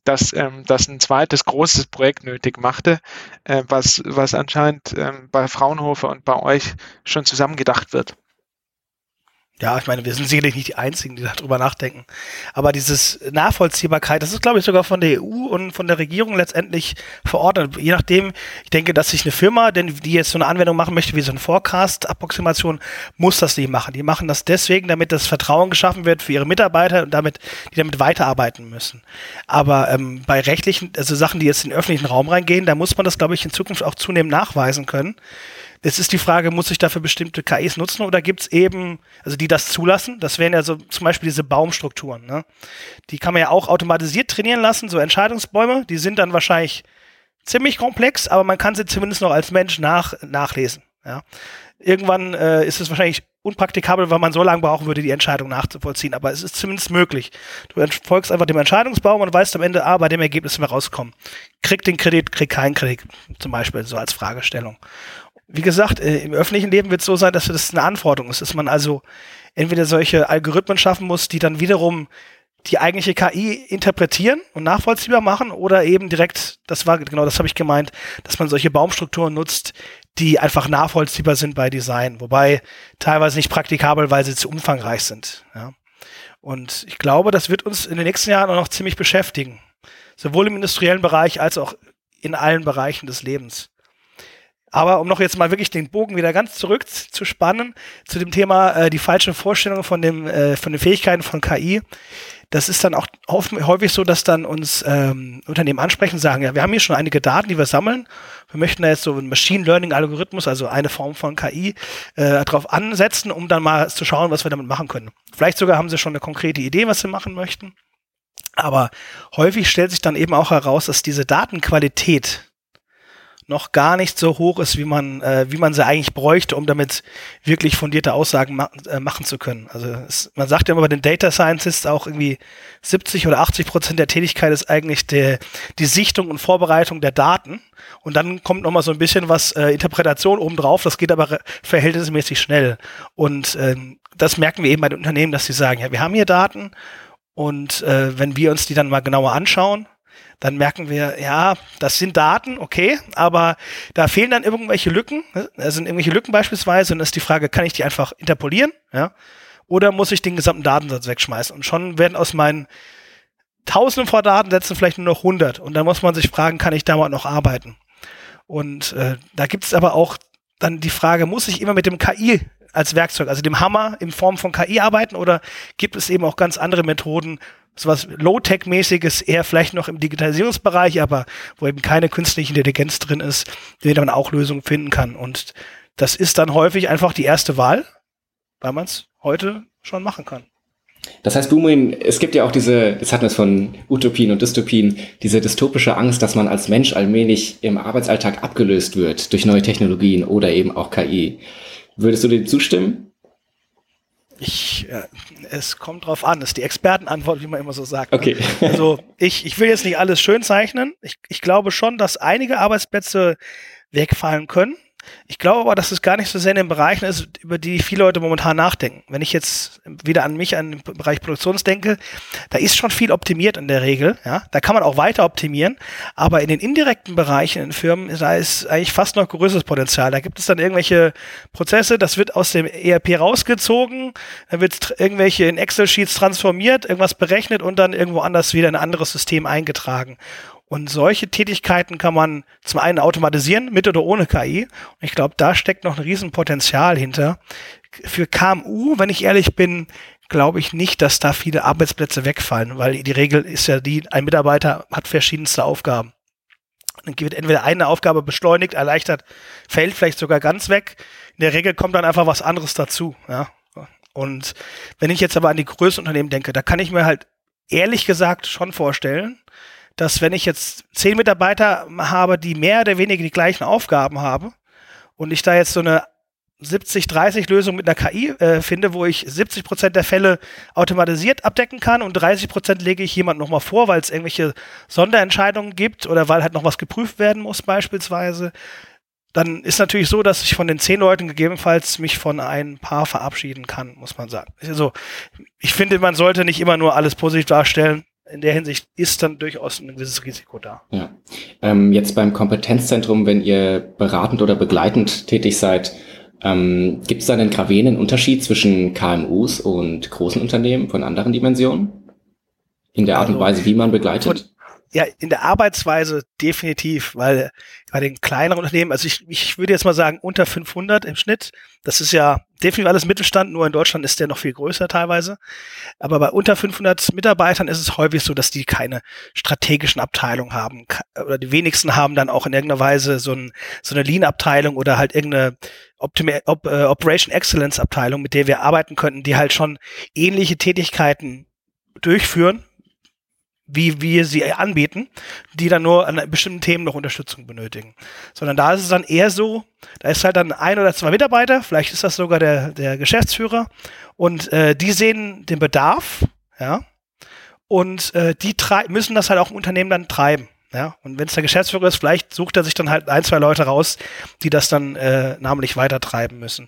dass ähm, das ein zweites großes Projekt nötig machte, äh, was, was anscheinend ähm, bei Fraunhofer und bei euch schon zusammengedacht wird. Ja, ich meine, wir sind sicherlich nicht die Einzigen, die darüber nachdenken. Aber dieses Nachvollziehbarkeit, das ist, glaube ich, sogar von der EU und von der Regierung letztendlich verordnet. Je nachdem, ich denke, dass sich eine Firma, denn die jetzt so eine Anwendung machen möchte, wie so eine Forecast-Approximation, muss das nicht machen. Die machen das deswegen, damit das Vertrauen geschaffen wird für ihre Mitarbeiter und damit, die damit weiterarbeiten müssen. Aber ähm, bei rechtlichen, also Sachen, die jetzt in den öffentlichen Raum reingehen, da muss man das, glaube ich, in Zukunft auch zunehmend nachweisen können. Es ist die Frage, muss ich dafür bestimmte KIs nutzen oder gibt es eben, also die das zulassen? Das wären ja so zum Beispiel diese Baumstrukturen. Ne? Die kann man ja auch automatisiert trainieren lassen, so Entscheidungsbäume. Die sind dann wahrscheinlich ziemlich komplex, aber man kann sie zumindest noch als Mensch nach, nachlesen. Ja? Irgendwann äh, ist es wahrscheinlich unpraktikabel, weil man so lange brauchen würde, die Entscheidung nachzuvollziehen. Aber es ist zumindest möglich. Du folgst einfach dem Entscheidungsbaum und weißt am Ende, ah, bei dem Ergebnis wir rauskommen. Krieg den Kredit, krieg keinen Kredit, zum Beispiel, so als Fragestellung wie gesagt, äh, im öffentlichen Leben wird es so sein, dass das eine Anforderung ist, dass man also entweder solche Algorithmen schaffen muss, die dann wiederum die eigentliche KI interpretieren und nachvollziehbar machen oder eben direkt, das war genau das habe ich gemeint, dass man solche Baumstrukturen nutzt, die einfach nachvollziehbar sind bei Design, wobei teilweise nicht praktikabel, weil sie zu umfangreich sind. Ja. Und ich glaube, das wird uns in den nächsten Jahren auch noch ziemlich beschäftigen, sowohl im industriellen Bereich als auch in allen Bereichen des Lebens. Aber um noch jetzt mal wirklich den Bogen wieder ganz zurück zu spannen zu dem Thema äh, die falsche Vorstellung von dem äh, von den Fähigkeiten von KI. Das ist dann auch häufig so, dass dann uns ähm, Unternehmen ansprechen, sagen, ja, wir haben hier schon einige Daten, die wir sammeln. Wir möchten da jetzt so einen Machine Learning Algorithmus, also eine Form von KI, äh, darauf ansetzen, um dann mal zu schauen, was wir damit machen können. Vielleicht sogar haben sie schon eine konkrete Idee, was sie machen möchten. Aber häufig stellt sich dann eben auch heraus, dass diese Datenqualität noch gar nicht so hoch ist, wie man, äh, wie man sie eigentlich bräuchte, um damit wirklich fundierte Aussagen ma äh, machen zu können. Also es, man sagt ja immer bei den Data Scientists auch irgendwie 70 oder 80 Prozent der Tätigkeit ist eigentlich der, die Sichtung und Vorbereitung der Daten. Und dann kommt noch mal so ein bisschen was äh, Interpretation obendrauf. Das geht aber verhältnismäßig schnell. Und ähm, das merken wir eben bei den Unternehmen, dass sie sagen, ja, wir haben hier Daten und äh, wenn wir uns die dann mal genauer anschauen, dann merken wir, ja, das sind Daten, okay, aber da fehlen dann irgendwelche Lücken. Ne? Da sind irgendwelche Lücken beispielsweise und ist die Frage, kann ich die einfach interpolieren, ja? Oder muss ich den gesamten Datensatz wegschmeißen? Und schon werden aus meinen Tausende vor Datensätzen vielleicht nur noch 100 und dann muss man sich fragen, kann ich damit noch arbeiten? Und äh, da gibt es aber auch dann die Frage, muss ich immer mit dem KI als Werkzeug, also dem Hammer in Form von KI arbeiten oder gibt es eben auch ganz andere Methoden, sowas Low-Tech-mäßiges, eher vielleicht noch im Digitalisierungsbereich, aber wo eben keine künstliche Intelligenz drin ist, in der man auch Lösungen finden kann. Und das ist dann häufig einfach die erste Wahl, weil man es heute schon machen kann. Das heißt, Boomin, es gibt ja auch diese, das hatten wir es von Utopien und Dystopien, diese dystopische Angst, dass man als Mensch allmählich im Arbeitsalltag abgelöst wird durch neue Technologien oder eben auch KI. Würdest du dem zustimmen? Ich, äh, es kommt drauf an, das ist die Expertenantwort, wie man immer so sagt. Ne? Okay. Also ich, ich will jetzt nicht alles schön zeichnen. Ich, ich glaube schon, dass einige Arbeitsplätze wegfallen können. Ich glaube aber, dass es gar nicht so sehr in den Bereichen ist, über die viele Leute momentan nachdenken. Wenn ich jetzt wieder an mich, an den Bereich Produktions denke, da ist schon viel optimiert in der Regel. Ja, da kann man auch weiter optimieren. Aber in den indirekten Bereichen in Firmen, da ist eigentlich fast noch größeres Potenzial. Da gibt es dann irgendwelche Prozesse, das wird aus dem ERP rausgezogen, dann wird irgendwelche in Excel-Sheets transformiert, irgendwas berechnet und dann irgendwo anders wieder in ein anderes System eingetragen. Und solche Tätigkeiten kann man zum einen automatisieren, mit oder ohne KI. Und ich glaube, da steckt noch ein Riesenpotenzial hinter. Für KMU, wenn ich ehrlich bin, glaube ich nicht, dass da viele Arbeitsplätze wegfallen, weil die Regel ist ja die, ein Mitarbeiter hat verschiedenste Aufgaben. Dann wird entweder eine Aufgabe beschleunigt, erleichtert, fällt vielleicht sogar ganz weg. In der Regel kommt dann einfach was anderes dazu. Ja. Und wenn ich jetzt aber an die größten Unternehmen denke, da kann ich mir halt ehrlich gesagt schon vorstellen, dass wenn ich jetzt zehn Mitarbeiter habe, die mehr oder weniger die gleichen Aufgaben haben und ich da jetzt so eine 70-30 Lösung mit einer KI äh, finde, wo ich 70 Prozent der Fälle automatisiert abdecken kann und 30 Prozent lege ich jemand nochmal vor, weil es irgendwelche Sonderentscheidungen gibt oder weil halt noch was geprüft werden muss beispielsweise, dann ist natürlich so, dass ich von den zehn Leuten gegebenenfalls mich von ein paar verabschieden kann, muss man sagen. Also ich finde, man sollte nicht immer nur alles positiv darstellen in der Hinsicht ist dann durchaus ein gewisses Risiko da. Ja. Ähm, jetzt beim Kompetenzzentrum, wenn ihr beratend oder begleitend tätig seid, ähm, gibt es da einen gravierenden Unterschied zwischen KMUs und großen Unternehmen von anderen Dimensionen? In der Art also, und Weise, wie man begleitet? Ja, in der Arbeitsweise definitiv, weil bei den kleineren Unternehmen, also ich, ich würde jetzt mal sagen unter 500 im Schnitt, das ist ja definitiv alles Mittelstand, nur in Deutschland ist der noch viel größer teilweise. Aber bei unter 500 Mitarbeitern ist es häufig so, dass die keine strategischen Abteilungen haben oder die wenigsten haben dann auch in irgendeiner Weise so, ein, so eine Lean-Abteilung oder halt irgendeine Optima Op äh, Operation Excellence Abteilung, mit der wir arbeiten könnten, die halt schon ähnliche Tätigkeiten durchführen, wie wir sie anbieten, die dann nur an bestimmten Themen noch Unterstützung benötigen. Sondern da ist es dann eher so, da ist halt dann ein oder zwei Mitarbeiter, vielleicht ist das sogar der, der Geschäftsführer, und äh, die sehen den Bedarf, ja, und äh, die müssen das halt auch im Unternehmen dann treiben. Ja, und wenn es der Geschäftsführer ist, vielleicht sucht er sich dann halt ein, zwei Leute raus, die das dann äh, namentlich weitertreiben müssen.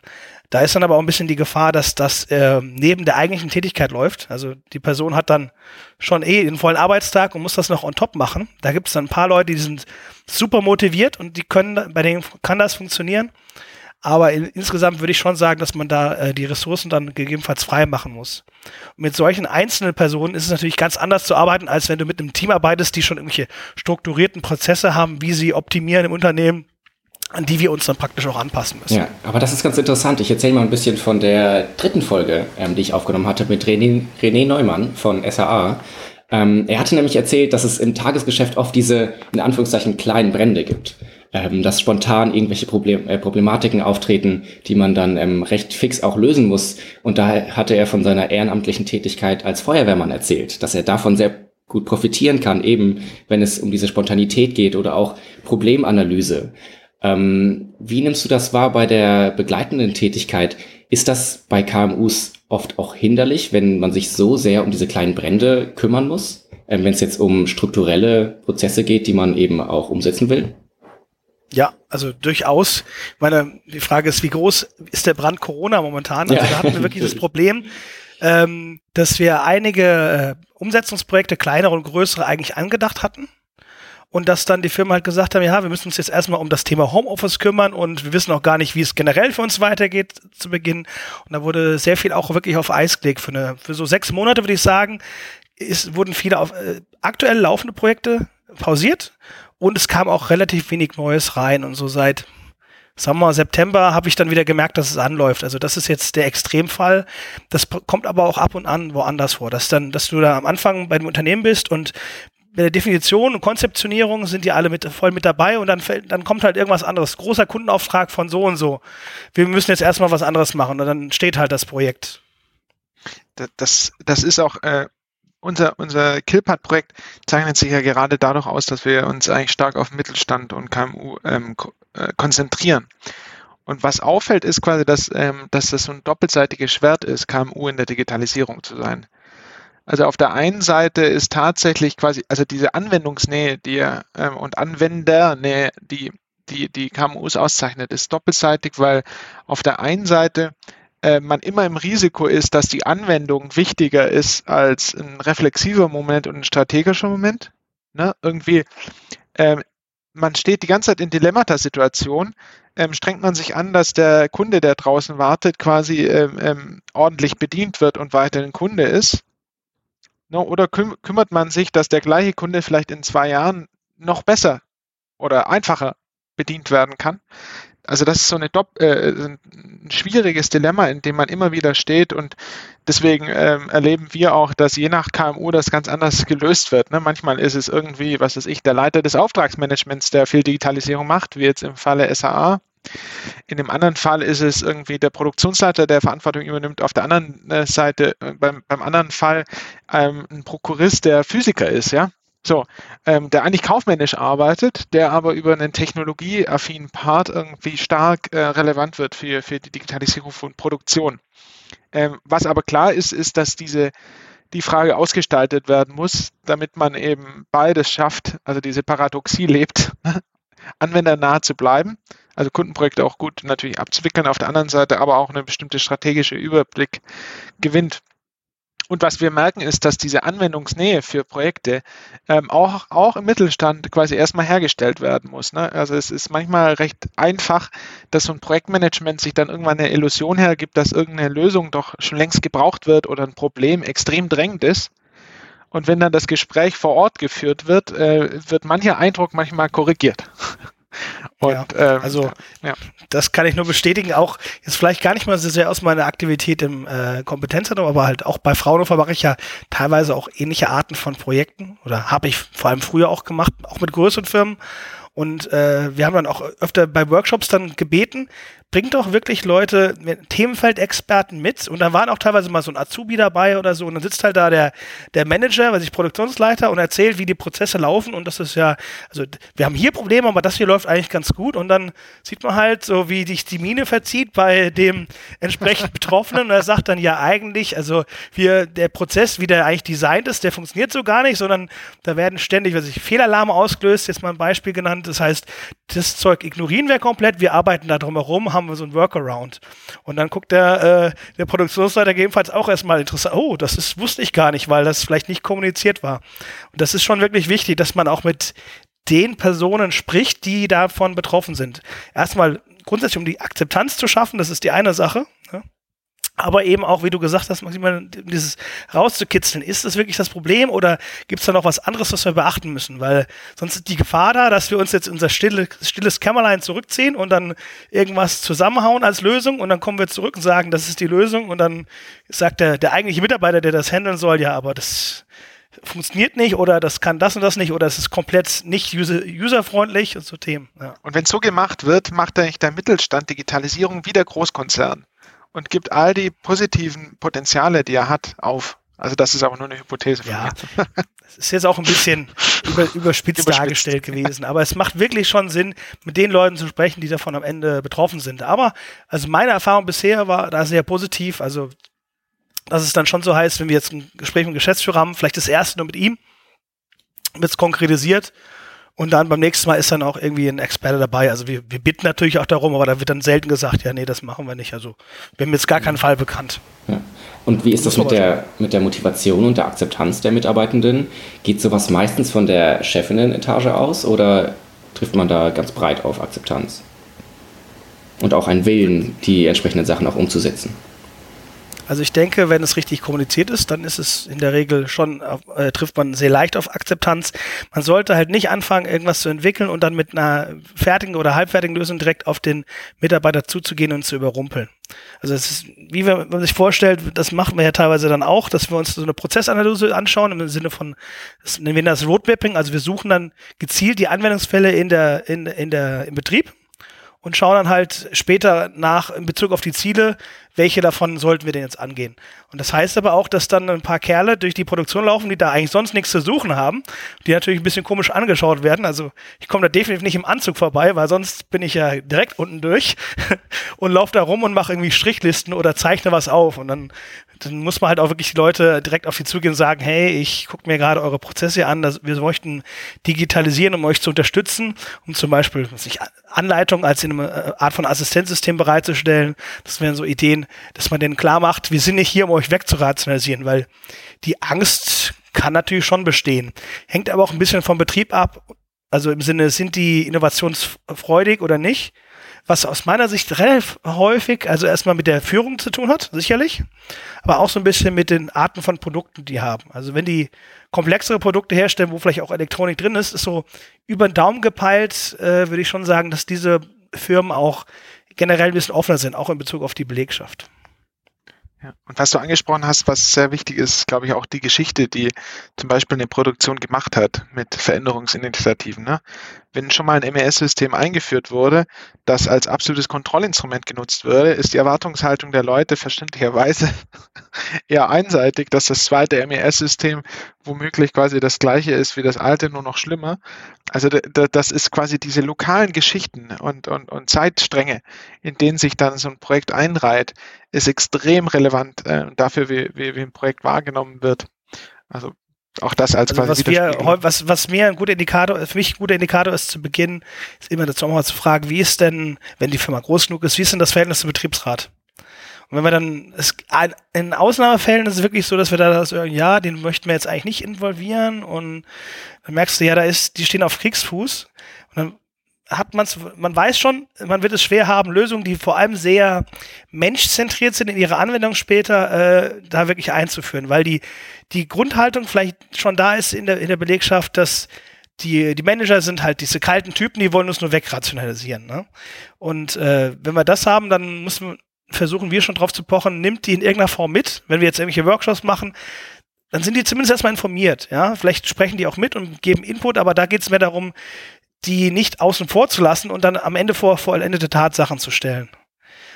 Da ist dann aber auch ein bisschen die Gefahr, dass das äh, neben der eigentlichen Tätigkeit läuft. Also die Person hat dann schon eh den vollen Arbeitstag und muss das noch on top machen. Da gibt es dann ein paar Leute, die sind super motiviert und die können, bei denen kann das funktionieren. Aber in, insgesamt würde ich schon sagen, dass man da äh, die Ressourcen dann gegebenenfalls frei machen muss. Und mit solchen einzelnen Personen ist es natürlich ganz anders zu arbeiten, als wenn du mit einem Team arbeitest, die schon irgendwelche strukturierten Prozesse haben, wie sie optimieren im Unternehmen an die wir uns dann praktisch auch anpassen müssen. Ja, aber das ist ganz interessant. Ich erzähle mal ein bisschen von der dritten Folge, ähm, die ich aufgenommen hatte mit René, René Neumann von SAA. Ähm, er hatte nämlich erzählt, dass es im Tagesgeschäft oft diese, in Anführungszeichen, kleinen Brände gibt. Ähm, dass spontan irgendwelche Problem, äh, Problematiken auftreten, die man dann ähm, recht fix auch lösen muss. Und da hatte er von seiner ehrenamtlichen Tätigkeit als Feuerwehrmann erzählt, dass er davon sehr gut profitieren kann, eben wenn es um diese Spontanität geht oder auch Problemanalyse. Ähm, wie nimmst du das wahr bei der begleitenden Tätigkeit? Ist das bei KMUs oft auch hinderlich, wenn man sich so sehr um diese kleinen Brände kümmern muss? Ähm, wenn es jetzt um strukturelle Prozesse geht, die man eben auch umsetzen will? Ja, also durchaus. Ich meine, die Frage ist, wie groß ist der Brand Corona momentan? Also ja. da hatten wir wirklich das Problem, ähm, dass wir einige äh, Umsetzungsprojekte, kleinere und größere, eigentlich angedacht hatten und dass dann die Firmen halt gesagt haben, ja, wir müssen uns jetzt erstmal um das Thema Homeoffice kümmern und wir wissen auch gar nicht, wie es generell für uns weitergeht zu Beginn. Und da wurde sehr viel auch wirklich auf Eis gelegt. Für, eine, für so sechs Monate würde ich sagen, ist, wurden viele auf, äh, aktuell laufende Projekte pausiert und es kam auch relativ wenig Neues rein und so seit mal, September habe ich dann wieder gemerkt, dass es anläuft. Also das ist jetzt der Extremfall. Das kommt aber auch ab und an woanders vor. Dass dann, dass du da am Anfang bei dem Unternehmen bist und bei der Definition und Konzeptionierung sind die alle mit, voll mit dabei und dann, dann kommt halt irgendwas anderes. Großer Kundenauftrag von so und so. Wir müssen jetzt erstmal was anderes machen und dann steht halt das Projekt. Das, das ist auch äh, unser, unser Killpad-Projekt zeichnet sich ja gerade dadurch aus, dass wir uns eigentlich stark auf Mittelstand und KMU ähm, äh, konzentrieren. Und was auffällt, ist quasi, dass, ähm, dass das so ein doppelseitiges Schwert ist, KMU in der Digitalisierung zu sein. Also auf der einen Seite ist tatsächlich quasi, also diese Anwendungsnähe die, ähm, und Anwendernähe, die, die die KMUs auszeichnet, ist doppelseitig, weil auf der einen Seite äh, man immer im Risiko ist, dass die Anwendung wichtiger ist als ein reflexiver Moment und ein strategischer Moment. Ne? Irgendwie, äh, man steht die ganze Zeit in Dilemmata-Situation. Ähm, strengt man sich an, dass der Kunde, der draußen wartet, quasi ähm, ähm, ordentlich bedient wird und weiterhin Kunde ist? Ne? Oder küm kümmert man sich, dass der gleiche Kunde vielleicht in zwei Jahren noch besser oder einfacher bedient werden kann? Also das ist so eine Dopp äh, ein schwieriges Dilemma, in dem man immer wieder steht und deswegen ähm, erleben wir auch, dass je nach KMU das ganz anders gelöst wird. Ne? Manchmal ist es irgendwie, was weiß ich, der Leiter des Auftragsmanagements, der viel Digitalisierung macht, wie jetzt im Falle SAA. In dem anderen Fall ist es irgendwie der Produktionsleiter, der Verantwortung übernimmt. Auf der anderen äh, Seite, äh, beim, beim anderen Fall, ähm, ein Prokurist, der Physiker ist, ja. So, ähm, der eigentlich kaufmännisch arbeitet, der aber über einen technologieaffinen Part irgendwie stark äh, relevant wird für, für die Digitalisierung von Produktion. Ähm, was aber klar ist, ist, dass diese die Frage ausgestaltet werden muss, damit man eben beides schafft, also diese Paradoxie lebt, anwendernah zu bleiben, also Kundenprojekte auch gut natürlich abzuwickeln, auf der anderen Seite aber auch eine bestimmte strategische Überblick gewinnt. Und was wir merken, ist, dass diese Anwendungsnähe für Projekte ähm, auch, auch im Mittelstand quasi erstmal hergestellt werden muss. Ne? Also es ist manchmal recht einfach, dass so ein Projektmanagement sich dann irgendwann eine Illusion hergibt, dass irgendeine Lösung doch schon längst gebraucht wird oder ein Problem extrem drängend ist. Und wenn dann das Gespräch vor Ort geführt wird, äh, wird mancher Eindruck manchmal korrigiert. Und, ja, ähm, also ja. das kann ich nur bestätigen. Auch jetzt vielleicht gar nicht mal so sehr aus meiner Aktivität im äh, Kompetenzzentrum, aber halt auch bei Fraunhofer mache ich ja teilweise auch ähnliche Arten von Projekten oder habe ich vor allem früher auch gemacht, auch mit größeren Firmen. Und äh, wir haben dann auch öfter bei Workshops dann gebeten, bringt doch wirklich Leute, Themenfeldexperten mit. Und da waren auch teilweise mal so ein Azubi dabei oder so. Und dann sitzt halt da der, der Manager, weiß ich, Produktionsleiter und erzählt, wie die Prozesse laufen. Und das ist ja, also wir haben hier Probleme, aber das hier läuft eigentlich ganz gut. Und dann sieht man halt so, wie sich die Mine verzieht bei dem entsprechend Betroffenen. Und er sagt dann ja eigentlich, also wir, der Prozess, wie der eigentlich designt ist, der funktioniert so gar nicht, sondern da werden ständig, weiß ich, Fehlalarme ausgelöst, jetzt mal ein Beispiel genannt. Das heißt, das Zeug ignorieren wir komplett, wir arbeiten da drum herum, haben wir so ein Workaround. Und dann guckt der, äh, der Produktionsleiter gegebenenfalls auch erstmal interessant, oh, das ist, wusste ich gar nicht, weil das vielleicht nicht kommuniziert war. Und das ist schon wirklich wichtig, dass man auch mit den Personen spricht, die davon betroffen sind. Erstmal grundsätzlich, um die Akzeptanz zu schaffen, das ist die eine Sache. Aber eben auch, wie du gesagt hast, manchmal dieses rauszukitzeln, ist das wirklich das Problem oder gibt es da noch was anderes, was wir beachten müssen? Weil sonst ist die Gefahr da, dass wir uns jetzt unser stille, stilles Kämmerlein zurückziehen und dann irgendwas zusammenhauen als Lösung und dann kommen wir zurück und sagen, das ist die Lösung und dann sagt der, der eigentliche Mitarbeiter, der das handeln soll, ja, aber das funktioniert nicht oder das kann das und das nicht oder es ist komplett nicht user, userfreundlich und so Themen. Ja. Und wenn so gemacht wird, macht eigentlich der Mittelstand Digitalisierung wie der Großkonzern und gibt all die positiven Potenziale, die er hat, auf. Also das ist aber nur eine Hypothese von ja, mir. Das ist jetzt auch ein bisschen über, überspitzt, überspitzt dargestellt gewesen, aber es macht wirklich schon Sinn, mit den Leuten zu sprechen, die davon am Ende betroffen sind. Aber also meine Erfahrung bisher war da sehr positiv. Also dass es dann schon so heißt, wenn wir jetzt ein Gespräch mit dem Geschäftsführer haben, vielleicht das erste nur mit ihm, wird es konkretisiert und dann beim nächsten Mal ist dann auch irgendwie ein Experte dabei. Also wir, wir bitten natürlich auch darum, aber da wird dann selten gesagt, ja, nee, das machen wir nicht. Also wir haben jetzt gar keinen Fall bekannt. Ja. Und wie ist das mit der, mit der Motivation und der Akzeptanz der Mitarbeitenden? Geht sowas meistens von der Chefinnen-Etage aus oder trifft man da ganz breit auf Akzeptanz? Und auch einen Willen, die entsprechenden Sachen auch umzusetzen? Also ich denke, wenn es richtig kommuniziert ist, dann ist es in der Regel schon, äh, trifft man sehr leicht auf Akzeptanz. Man sollte halt nicht anfangen, irgendwas zu entwickeln und dann mit einer fertigen oder halbfertigen Lösung direkt auf den Mitarbeiter zuzugehen und zu überrumpeln. Also es ist, wie wenn man sich vorstellt, das machen wir ja teilweise dann auch, dass wir uns so eine Prozessanalyse anschauen im Sinne von, das nennen wir das Roadmapping, also wir suchen dann gezielt die Anwendungsfälle in der, in, in der, im Betrieb und schauen dann halt später nach in Bezug auf die Ziele, welche davon sollten wir denn jetzt angehen. Und das heißt aber auch, dass dann ein paar Kerle durch die Produktion laufen, die da eigentlich sonst nichts zu suchen haben, die natürlich ein bisschen komisch angeschaut werden. Also ich komme da definitiv nicht im Anzug vorbei, weil sonst bin ich ja direkt unten durch und laufe da rum und mache irgendwie Strichlisten oder zeichne was auf. Und dann dann muss man halt auch wirklich die Leute direkt auf die zugehen und sagen, hey, ich gucke mir gerade eure Prozesse an, dass wir möchten digitalisieren, um euch zu unterstützen, um zum Beispiel Anleitungen als in einer Art von Assistenzsystem bereitzustellen. Das wären so Ideen, dass man denen klar macht, wir sind nicht hier, um euch wegzurationalisieren, weil die Angst kann natürlich schon bestehen. Hängt aber auch ein bisschen vom Betrieb ab. Also im Sinne, sind die innovationsfreudig oder nicht? was aus meiner Sicht relativ häufig, also erstmal mit der Führung zu tun hat, sicherlich, aber auch so ein bisschen mit den Arten von Produkten, die haben. Also wenn die komplexere Produkte herstellen, wo vielleicht auch Elektronik drin ist, ist so über den Daumen gepeilt, äh, würde ich schon sagen, dass diese Firmen auch generell ein bisschen offener sind, auch in Bezug auf die Belegschaft. Ja. Und was du angesprochen hast, was sehr wichtig ist, glaube ich, auch die Geschichte, die zum Beispiel eine Produktion gemacht hat mit Veränderungsinitiativen. Ne? Wenn schon mal ein MES-System eingeführt wurde, das als absolutes Kontrollinstrument genutzt würde, ist die Erwartungshaltung der Leute verständlicherweise eher einseitig, dass das zweite MES-System womöglich quasi das gleiche ist wie das alte, nur noch schlimmer. Also das ist quasi diese lokalen Geschichten und, und, und Zeitstränge, in denen sich dann so ein Projekt einreiht, ist extrem relevant äh, dafür, wie, wie, wie ein Projekt wahrgenommen wird. Also auch das als also quasi was, wir, was, was mir ein guter Indikator, für mich ein guter Indikator ist zu Beginn, ist immer dazu auch mal zu fragen, wie ist denn, wenn die Firma groß genug ist, wie ist denn das Verhältnis zum Betriebsrat? Und wenn wir dann, es, in Ausnahmefällen ist es wirklich so, dass wir da das, ja, den möchten wir jetzt eigentlich nicht involvieren und dann merkst du, ja, da ist, die stehen auf Kriegsfuß und dann hat man man weiß schon, man wird es schwer haben, Lösungen, die vor allem sehr menschzentriert sind in ihrer Anwendung später, äh, da wirklich einzuführen, weil die, die Grundhaltung vielleicht schon da ist in der, in der Belegschaft, dass die, die Manager sind halt diese kalten Typen, die wollen uns nur wegrationalisieren. Ne? Und äh, wenn wir das haben, dann müssen, versuchen wir schon drauf zu pochen, nimmt die in irgendeiner Form mit. Wenn wir jetzt irgendwelche Workshops machen, dann sind die zumindest erstmal informiert. Ja? Vielleicht sprechen die auch mit und geben Input, aber da geht es mehr darum, die nicht außen vor zu lassen und dann am Ende vor vollendete Tatsachen zu stellen.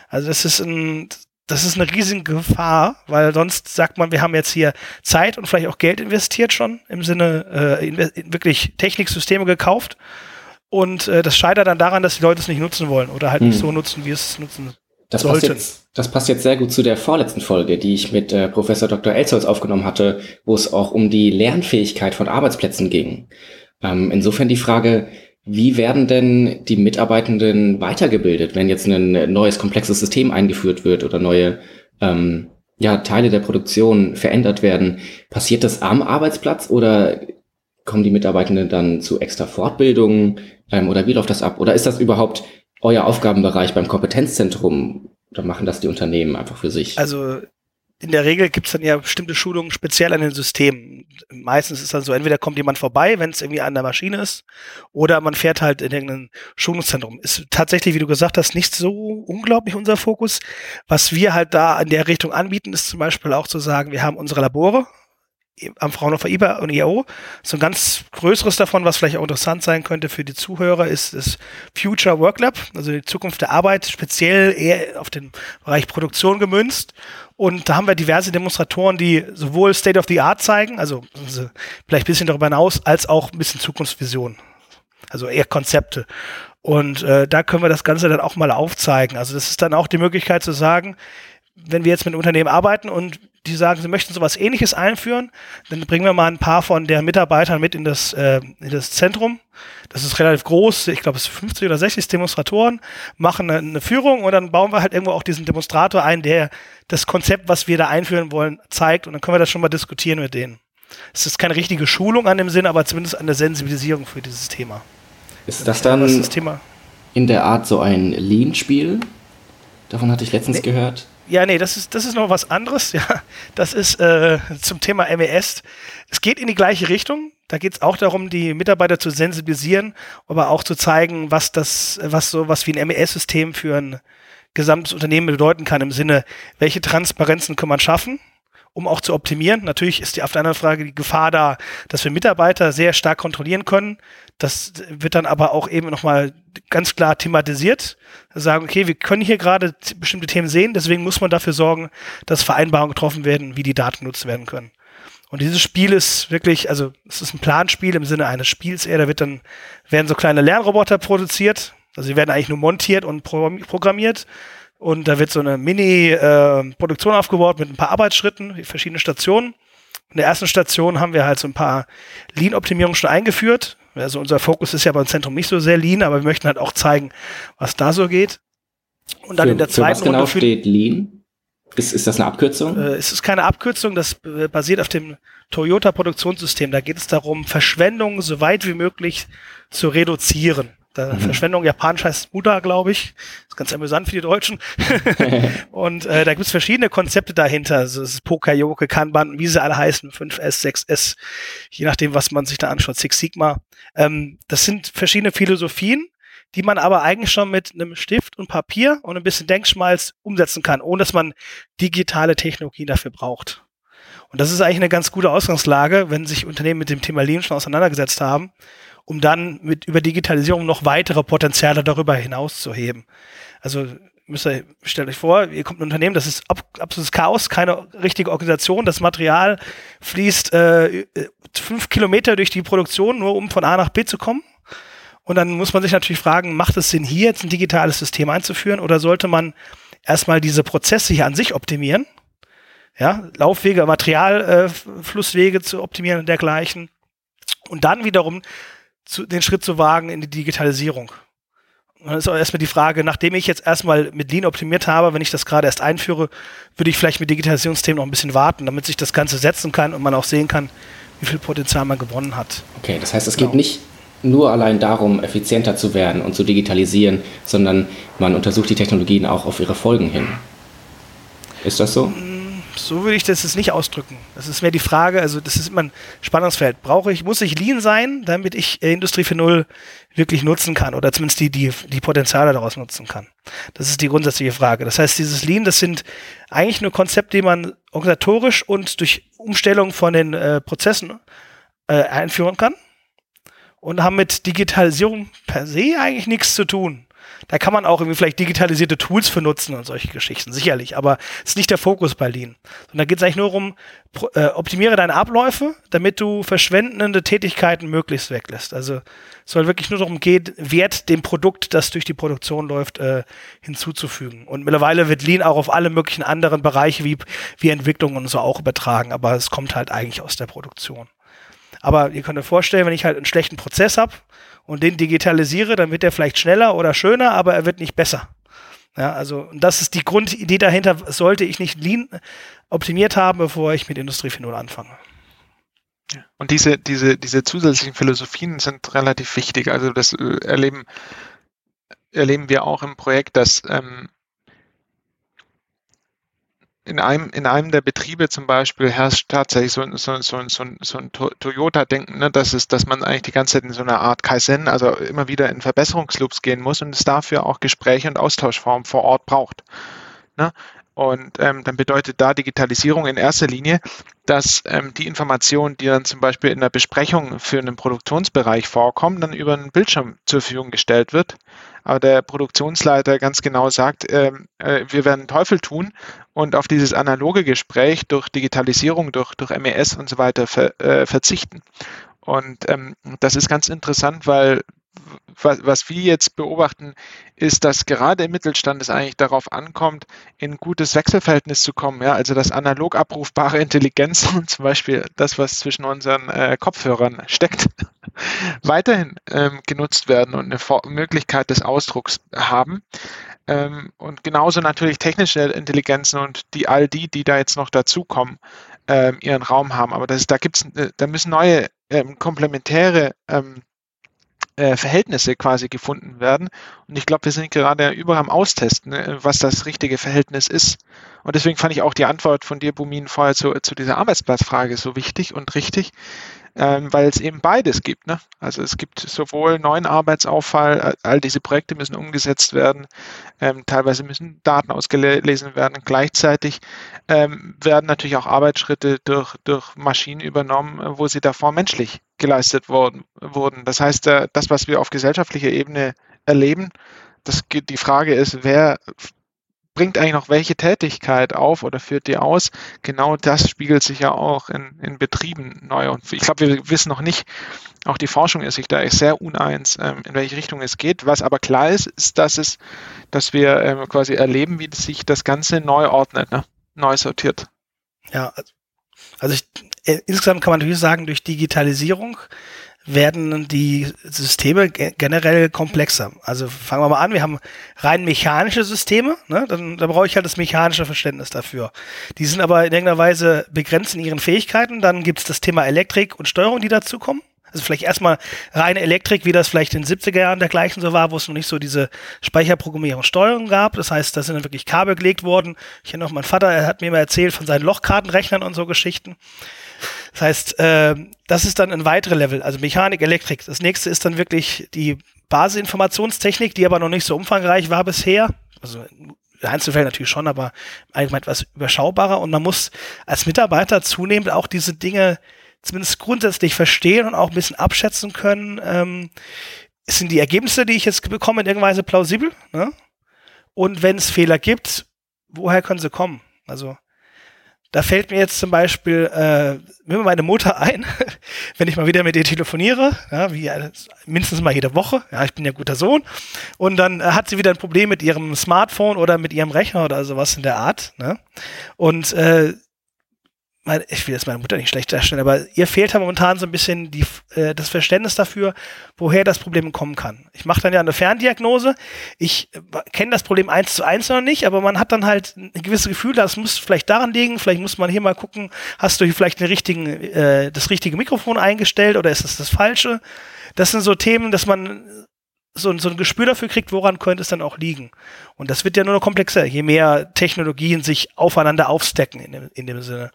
Also das ist ein, das ist eine riesige Gefahr, weil sonst sagt man, wir haben jetzt hier Zeit und vielleicht auch Geld investiert schon, im Sinne äh, wirklich Techniksysteme gekauft. Und äh, das scheitert dann daran, dass die Leute es nicht nutzen wollen oder halt hm. nicht so nutzen, wie es nutzen das passt, jetzt, das passt jetzt sehr gut zu der vorletzten Folge, die ich mit äh, Professor Dr. Elsholz aufgenommen hatte, wo es auch um die Lernfähigkeit von Arbeitsplätzen ging. Ähm, insofern die Frage, wie werden denn die Mitarbeitenden weitergebildet, wenn jetzt ein neues komplexes System eingeführt wird oder neue ähm, ja, Teile der Produktion verändert werden? Passiert das am Arbeitsplatz oder kommen die Mitarbeitenden dann zu extra Fortbildungen ähm, oder wie läuft das ab? Oder ist das überhaupt euer Aufgabenbereich beim Kompetenzzentrum? Oder machen das die Unternehmen einfach für sich? Also in der Regel gibt es dann ja bestimmte Schulungen speziell an den Systemen. Meistens ist dann so, entweder kommt jemand vorbei, wenn es irgendwie an der Maschine ist, oder man fährt halt in irgendein Schulungszentrum. Ist tatsächlich, wie du gesagt hast, nicht so unglaublich unser Fokus. Was wir halt da in der Richtung anbieten, ist zum Beispiel auch zu sagen, wir haben unsere Labore, am Fraunhofer IBA und IAO. So ein ganz größeres davon, was vielleicht auch interessant sein könnte für die Zuhörer, ist das Future Work Lab, also die Zukunft der Arbeit, speziell eher auf den Bereich Produktion gemünzt. Und da haben wir diverse Demonstratoren, die sowohl State of the Art zeigen, also, vielleicht ein bisschen darüber hinaus, als auch ein bisschen Zukunftsvision. Also eher Konzepte. Und äh, da können wir das Ganze dann auch mal aufzeigen. Also das ist dann auch die Möglichkeit zu sagen, wenn wir jetzt mit einem Unternehmen arbeiten und die sagen, sie möchten sowas ähnliches einführen, dann bringen wir mal ein paar von der Mitarbeitern mit in das, äh, in das Zentrum. Das ist relativ groß, ich glaube es sind 50 oder 60 Demonstratoren, machen eine, eine, Führung und dann bauen wir halt irgendwo auch diesen Demonstrator ein, der das Konzept, was wir da einführen wollen, zeigt und dann können wir das schon mal diskutieren mit denen. Es ist keine richtige Schulung an dem Sinn, aber zumindest eine Sensibilisierung für dieses Thema. Ist das dann das in der Art so ein Lean-Spiel? Davon hatte ich letztens nee. gehört. Ja, nee, das ist, das ist noch was anderes. Ja, das ist äh, zum Thema MES. Es geht in die gleiche Richtung. Da geht es auch darum, die Mitarbeiter zu sensibilisieren, aber auch zu zeigen, was das, was so was wie ein MES-System für ein gesamtes Unternehmen bedeuten kann im Sinne, welche Transparenzen kann man schaffen um auch zu optimieren. Natürlich ist die auf der anderen Frage die Gefahr da, dass wir Mitarbeiter sehr stark kontrollieren können. Das wird dann aber auch eben nochmal ganz klar thematisiert. Sagen, okay, wir können hier gerade bestimmte Themen sehen, deswegen muss man dafür sorgen, dass Vereinbarungen getroffen werden, wie die Daten genutzt werden können. Und dieses Spiel ist wirklich, also es ist ein Planspiel im Sinne eines Spiels eher, da wird dann, werden so kleine Lernroboter produziert. Also sie werden eigentlich nur montiert und programmiert und da wird so eine Mini-Produktion äh, aufgebaut mit ein paar Arbeitsschritten, verschiedene Stationen. In der ersten Station haben wir halt so ein paar Lean-Optimierungen schon eingeführt. Also unser Fokus ist ja beim Zentrum nicht so sehr Lean, aber wir möchten halt auch zeigen, was da so geht. Und dann für, in der zweiten für was genau Runde steht Lean? Ist, ist das eine Abkürzung? Äh, es ist keine Abkürzung, das äh, basiert auf dem Toyota-Produktionssystem. Da geht es darum, Verschwendung so weit wie möglich zu reduzieren. Da mhm. Verschwendung japanisch heißt Muda, glaube ich. ist ganz amüsant für die Deutschen. und äh, da gibt es verschiedene Konzepte dahinter. Also es ist Pokayoke, Kanban, wie sie alle heißen, 5S, 6S, je nachdem, was man sich da anschaut, Six Sigma. Ähm, das sind verschiedene Philosophien, die man aber eigentlich schon mit einem Stift und Papier und ein bisschen Denkschmalz umsetzen kann, ohne dass man digitale Technologie dafür braucht. Und das ist eigentlich eine ganz gute Ausgangslage, wenn sich Unternehmen mit dem Thema Lean schon auseinandergesetzt haben um dann mit über Digitalisierung noch weitere Potenziale darüber hinaus zu heben. Also müsst ihr, stellt euch vor, ihr kommt ein Unternehmen, das ist ab, absolutes Chaos, keine richtige Organisation, das Material fließt äh, fünf Kilometer durch die Produktion, nur um von A nach B zu kommen. Und dann muss man sich natürlich fragen, macht es Sinn, hier jetzt ein digitales System einzuführen oder sollte man erstmal diese Prozesse hier an sich optimieren? Ja, Laufwege, Materialflusswege äh, zu optimieren und dergleichen. Und dann wiederum zu, den Schritt zu wagen in die Digitalisierung. Und dann ist auch erstmal die Frage, nachdem ich jetzt erstmal mit Lean optimiert habe, wenn ich das gerade erst einführe, würde ich vielleicht mit Digitalisierungsthemen noch ein bisschen warten, damit sich das Ganze setzen kann und man auch sehen kann, wie viel Potenzial man gewonnen hat. Okay, das heißt, es genau. geht nicht nur allein darum, effizienter zu werden und zu digitalisieren, sondern man untersucht die Technologien auch auf ihre Folgen hin. Ist das so? So würde ich das jetzt nicht ausdrücken. Das ist mehr die Frage, also das ist immer ein Spannungsfeld. Brauche ich, muss ich Lean sein, damit ich äh, Industrie 4.0 wirklich nutzen kann oder zumindest die, die, die Potenziale daraus nutzen kann? Das ist die grundsätzliche Frage. Das heißt, dieses Lean, das sind eigentlich nur Konzepte, die man organisatorisch und durch Umstellung von den äh, Prozessen äh, einführen kann und haben mit Digitalisierung per se eigentlich nichts zu tun. Da kann man auch irgendwie vielleicht digitalisierte Tools für nutzen und solche Geschichten, sicherlich. Aber es ist nicht der Fokus bei Lean. Und da geht es eigentlich nur um, äh, optimiere deine Abläufe, damit du verschwendende Tätigkeiten möglichst weglässt. Also es soll wirklich nur darum gehen, Wert dem Produkt, das durch die Produktion läuft, äh, hinzuzufügen. Und mittlerweile wird Lean auch auf alle möglichen anderen Bereiche wie, wie Entwicklung und so auch übertragen. Aber es kommt halt eigentlich aus der Produktion. Aber ihr könnt euch vorstellen, wenn ich halt einen schlechten Prozess habe und den digitalisiere, dann wird er vielleicht schneller oder schöner, aber er wird nicht besser. Ja, also das ist die Grundidee dahinter, sollte ich nicht Lean optimiert haben, bevor ich mit Industrie 4.0 anfange. Und diese, diese, diese zusätzlichen Philosophien sind relativ wichtig. Also das äh, erleben, erleben wir auch im Projekt, dass ähm, in einem, in einem der Betriebe zum Beispiel herrscht tatsächlich so, so, so, so, so ein Toyota-Denken, ne, dass, dass man eigentlich die ganze Zeit in so einer Art Kaizen, also immer wieder in Verbesserungsloops gehen muss und es dafür auch Gespräche und Austauschformen vor Ort braucht. Ne? Und ähm, dann bedeutet da Digitalisierung in erster Linie, dass ähm, die Informationen, die dann zum Beispiel in der Besprechung für einen Produktionsbereich vorkommen, dann über einen Bildschirm zur Verfügung gestellt wird. Aber der Produktionsleiter ganz genau sagt, äh, äh, wir werden Teufel tun und auf dieses analoge Gespräch durch Digitalisierung, durch, durch MES und so weiter ver, äh, verzichten. Und ähm, das ist ganz interessant, weil was, was wir jetzt beobachten, ist, dass gerade im Mittelstand es eigentlich darauf ankommt, in ein gutes Wechselverhältnis zu kommen. Ja? Also dass analog abrufbare Intelligenz, zum Beispiel das, was zwischen unseren äh, Kopfhörern steckt, weiterhin ähm, genutzt werden und eine Vor Möglichkeit des Ausdrucks haben. Ähm, und genauso natürlich technische Intelligenzen und die all die, die da jetzt noch dazukommen, ähm, ihren Raum haben. Aber das, da gibt's, äh, da müssen neue ähm, komplementäre ähm, äh, Verhältnisse quasi gefunden werden. Und ich glaube, wir sind gerade überall am Austesten, äh, was das richtige Verhältnis ist. Und deswegen fand ich auch die Antwort von dir, Bumin, vorher zu, zu dieser Arbeitsplatzfrage so wichtig und richtig, ähm, weil es eben beides gibt. Ne? Also es gibt sowohl neuen Arbeitsauffall, all diese Projekte müssen umgesetzt werden, ähm, teilweise müssen Daten ausgelesen werden. Gleichzeitig ähm, werden natürlich auch Arbeitsschritte durch, durch Maschinen übernommen, wo sie davor menschlich geleistet worden, wurden. Das heißt, äh, das, was wir auf gesellschaftlicher Ebene erleben, das, die Frage ist, wer bringt eigentlich noch welche Tätigkeit auf oder führt die aus? Genau das spiegelt sich ja auch in, in Betrieben neu. Und ich glaube, wir wissen noch nicht, auch die Forschung ist sich da sehr uneins, ähm, in welche Richtung es geht. Was aber klar ist, ist, dass es, dass wir ähm, quasi erleben, wie sich das Ganze neu ordnet, ne? neu sortiert. Ja, also ich, äh, insgesamt kann man natürlich sagen, durch Digitalisierung werden die Systeme generell komplexer. Also fangen wir mal an, wir haben rein mechanische Systeme, ne? dann, da brauche ich halt das mechanische Verständnis dafür. Die sind aber in irgendeiner Weise begrenzt in ihren Fähigkeiten. Dann gibt es das Thema Elektrik und Steuerung, die dazukommen. Also vielleicht erstmal reine Elektrik, wie das vielleicht in den 70er Jahren dergleichen so war, wo es noch nicht so diese Speicherprogrammierung Steuerung gab. Das heißt, da sind dann wirklich Kabel gelegt worden. Ich erinnere noch, mein Vater, er hat mir mal erzählt von seinen Lochkartenrechnern und so Geschichten. Das heißt, äh, das ist dann ein weiteres Level, also Mechanik, Elektrik. Das nächste ist dann wirklich die Basisinformationstechnik, die aber noch nicht so umfangreich war bisher. Also in Einzelfällen natürlich schon, aber allgemein etwas überschaubarer. Und man muss als Mitarbeiter zunehmend auch diese Dinge zumindest grundsätzlich verstehen und auch ein bisschen abschätzen können. Ähm, sind die Ergebnisse, die ich jetzt bekomme, in irgendeiner Weise plausibel? Ne? Und wenn es Fehler gibt, woher können sie kommen? Also da fällt mir jetzt zum Beispiel äh, mir meine Mutter ein, wenn ich mal wieder mit ihr telefoniere, ja, wie äh, mindestens mal jede Woche. Ja, ich bin ja guter Sohn. Und dann äh, hat sie wieder ein Problem mit ihrem Smartphone oder mit ihrem Rechner oder sowas in der Art. Ne? Und äh, meine, ich will jetzt meine Mutter nicht schlecht darstellen, aber ihr fehlt ja momentan so ein bisschen die, äh, das Verständnis dafür, woher das Problem kommen kann. Ich mache dann ja eine Ferndiagnose. Ich äh, kenne das Problem eins zu eins noch nicht, aber man hat dann halt ein gewisses Gefühl, das muss vielleicht daran liegen. Vielleicht muss man hier mal gucken, hast du hier vielleicht den richtigen, äh, das richtige Mikrofon eingestellt oder ist das das falsche? Das sind so Themen, dass man so, so ein Gespür dafür kriegt, woran könnte es dann auch liegen. Und das wird ja nur noch komplexer, je mehr Technologien sich aufeinander aufstecken in dem, in dem Sinne.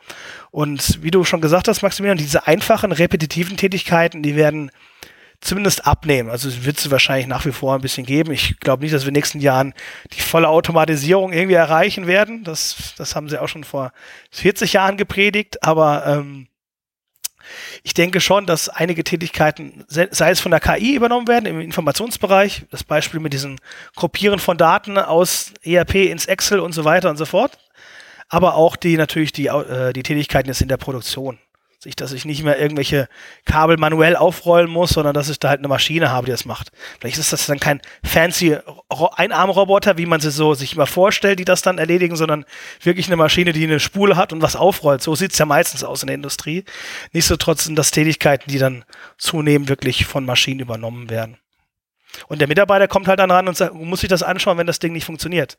Und wie du schon gesagt hast, Maximilian, diese einfachen, repetitiven Tätigkeiten, die werden zumindest abnehmen. Also es wird es wahrscheinlich nach wie vor ein bisschen geben. Ich glaube nicht, dass wir in den nächsten Jahren die volle Automatisierung irgendwie erreichen werden. Das, das haben sie auch schon vor 40 Jahren gepredigt, aber ähm, ich denke schon, dass einige Tätigkeiten, sei es von der KI übernommen werden im Informationsbereich, das Beispiel mit diesem Kopieren von Daten aus ERP ins Excel und so weiter und so fort, aber auch die natürlich die, äh, die Tätigkeiten jetzt in der Produktion dass ich nicht mehr irgendwelche Kabel manuell aufrollen muss, sondern dass ich da halt eine Maschine habe, die das macht. Vielleicht ist das dann kein fancy Einarmroboter, wie man sie so sich immer vorstellt, die das dann erledigen, sondern wirklich eine Maschine, die eine Spule hat und was aufrollt. So sieht es ja meistens aus in der Industrie. Nichtsdestotrotz sind das Tätigkeiten, die dann zunehmend wirklich von Maschinen übernommen werden. Und der Mitarbeiter kommt halt dann ran und sagt, muss sich das anschauen, wenn das Ding nicht funktioniert.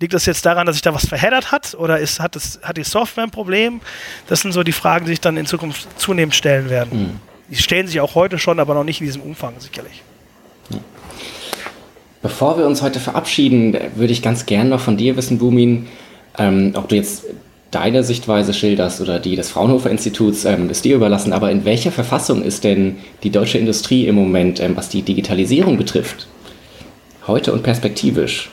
Liegt das jetzt daran, dass sich da was verheddert hat oder ist, hat, es, hat die Software ein Problem? Das sind so die Fragen, die sich dann in Zukunft zunehmend stellen werden. Mhm. Die stellen sich auch heute schon, aber noch nicht in diesem Umfang sicherlich. Bevor wir uns heute verabschieden, würde ich ganz gern noch von dir wissen, Bumin, ähm, ob du jetzt deine Sichtweise schilderst oder die des Fraunhofer Instituts, ähm, ist dir überlassen. Aber in welcher Verfassung ist denn die deutsche Industrie im Moment, ähm, was die Digitalisierung betrifft? Heute und perspektivisch?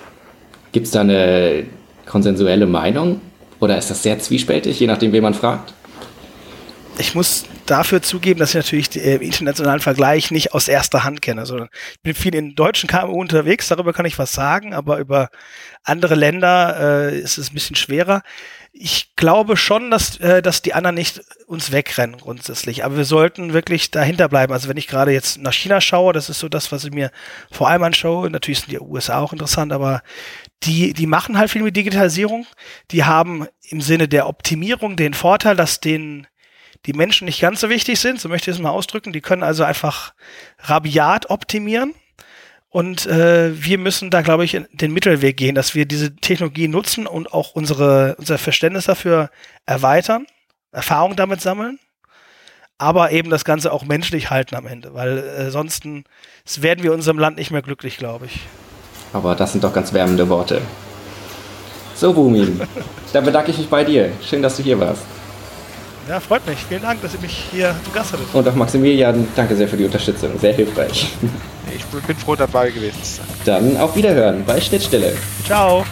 Gibt es da eine konsensuelle Meinung oder ist das sehr zwiespältig, je nachdem, wen man fragt? Ich muss dafür zugeben, dass ich natürlich den äh, internationalen Vergleich nicht aus erster Hand kenne. Also ich bin viel in deutschen KMU unterwegs, darüber kann ich was sagen, aber über andere Länder äh, ist es ein bisschen schwerer. Ich glaube schon, dass, äh, dass die anderen nicht uns wegrennen grundsätzlich, aber wir sollten wirklich dahinter bleiben. Also wenn ich gerade jetzt nach China schaue, das ist so das, was ich mir vor allem anschaue. Natürlich sind die USA auch interessant, aber die, die machen halt viel mit Digitalisierung. Die haben im Sinne der Optimierung den Vorteil, dass denen die Menschen nicht ganz so wichtig sind, so möchte ich es mal ausdrücken. Die können also einfach rabiat optimieren. Und äh, wir müssen da, glaube ich, den Mittelweg gehen, dass wir diese Technologie nutzen und auch unsere, unser Verständnis dafür erweitern, Erfahrung damit sammeln, aber eben das Ganze auch menschlich halten am Ende, weil äh, sonst werden wir unserem Land nicht mehr glücklich, glaube ich. Aber das sind doch ganz wärmende Worte. So, Bumin, dann bedanke ich mich bei dir. Schön, dass du hier warst. Ja, freut mich. Vielen Dank, dass ihr mich hier zu Gast hattet. Und auch Maximilian, danke sehr für die Unterstützung. Sehr hilfreich. Ich bin froh dabei gewesen. Dann auf Wiederhören bei Schnittstelle. Ciao.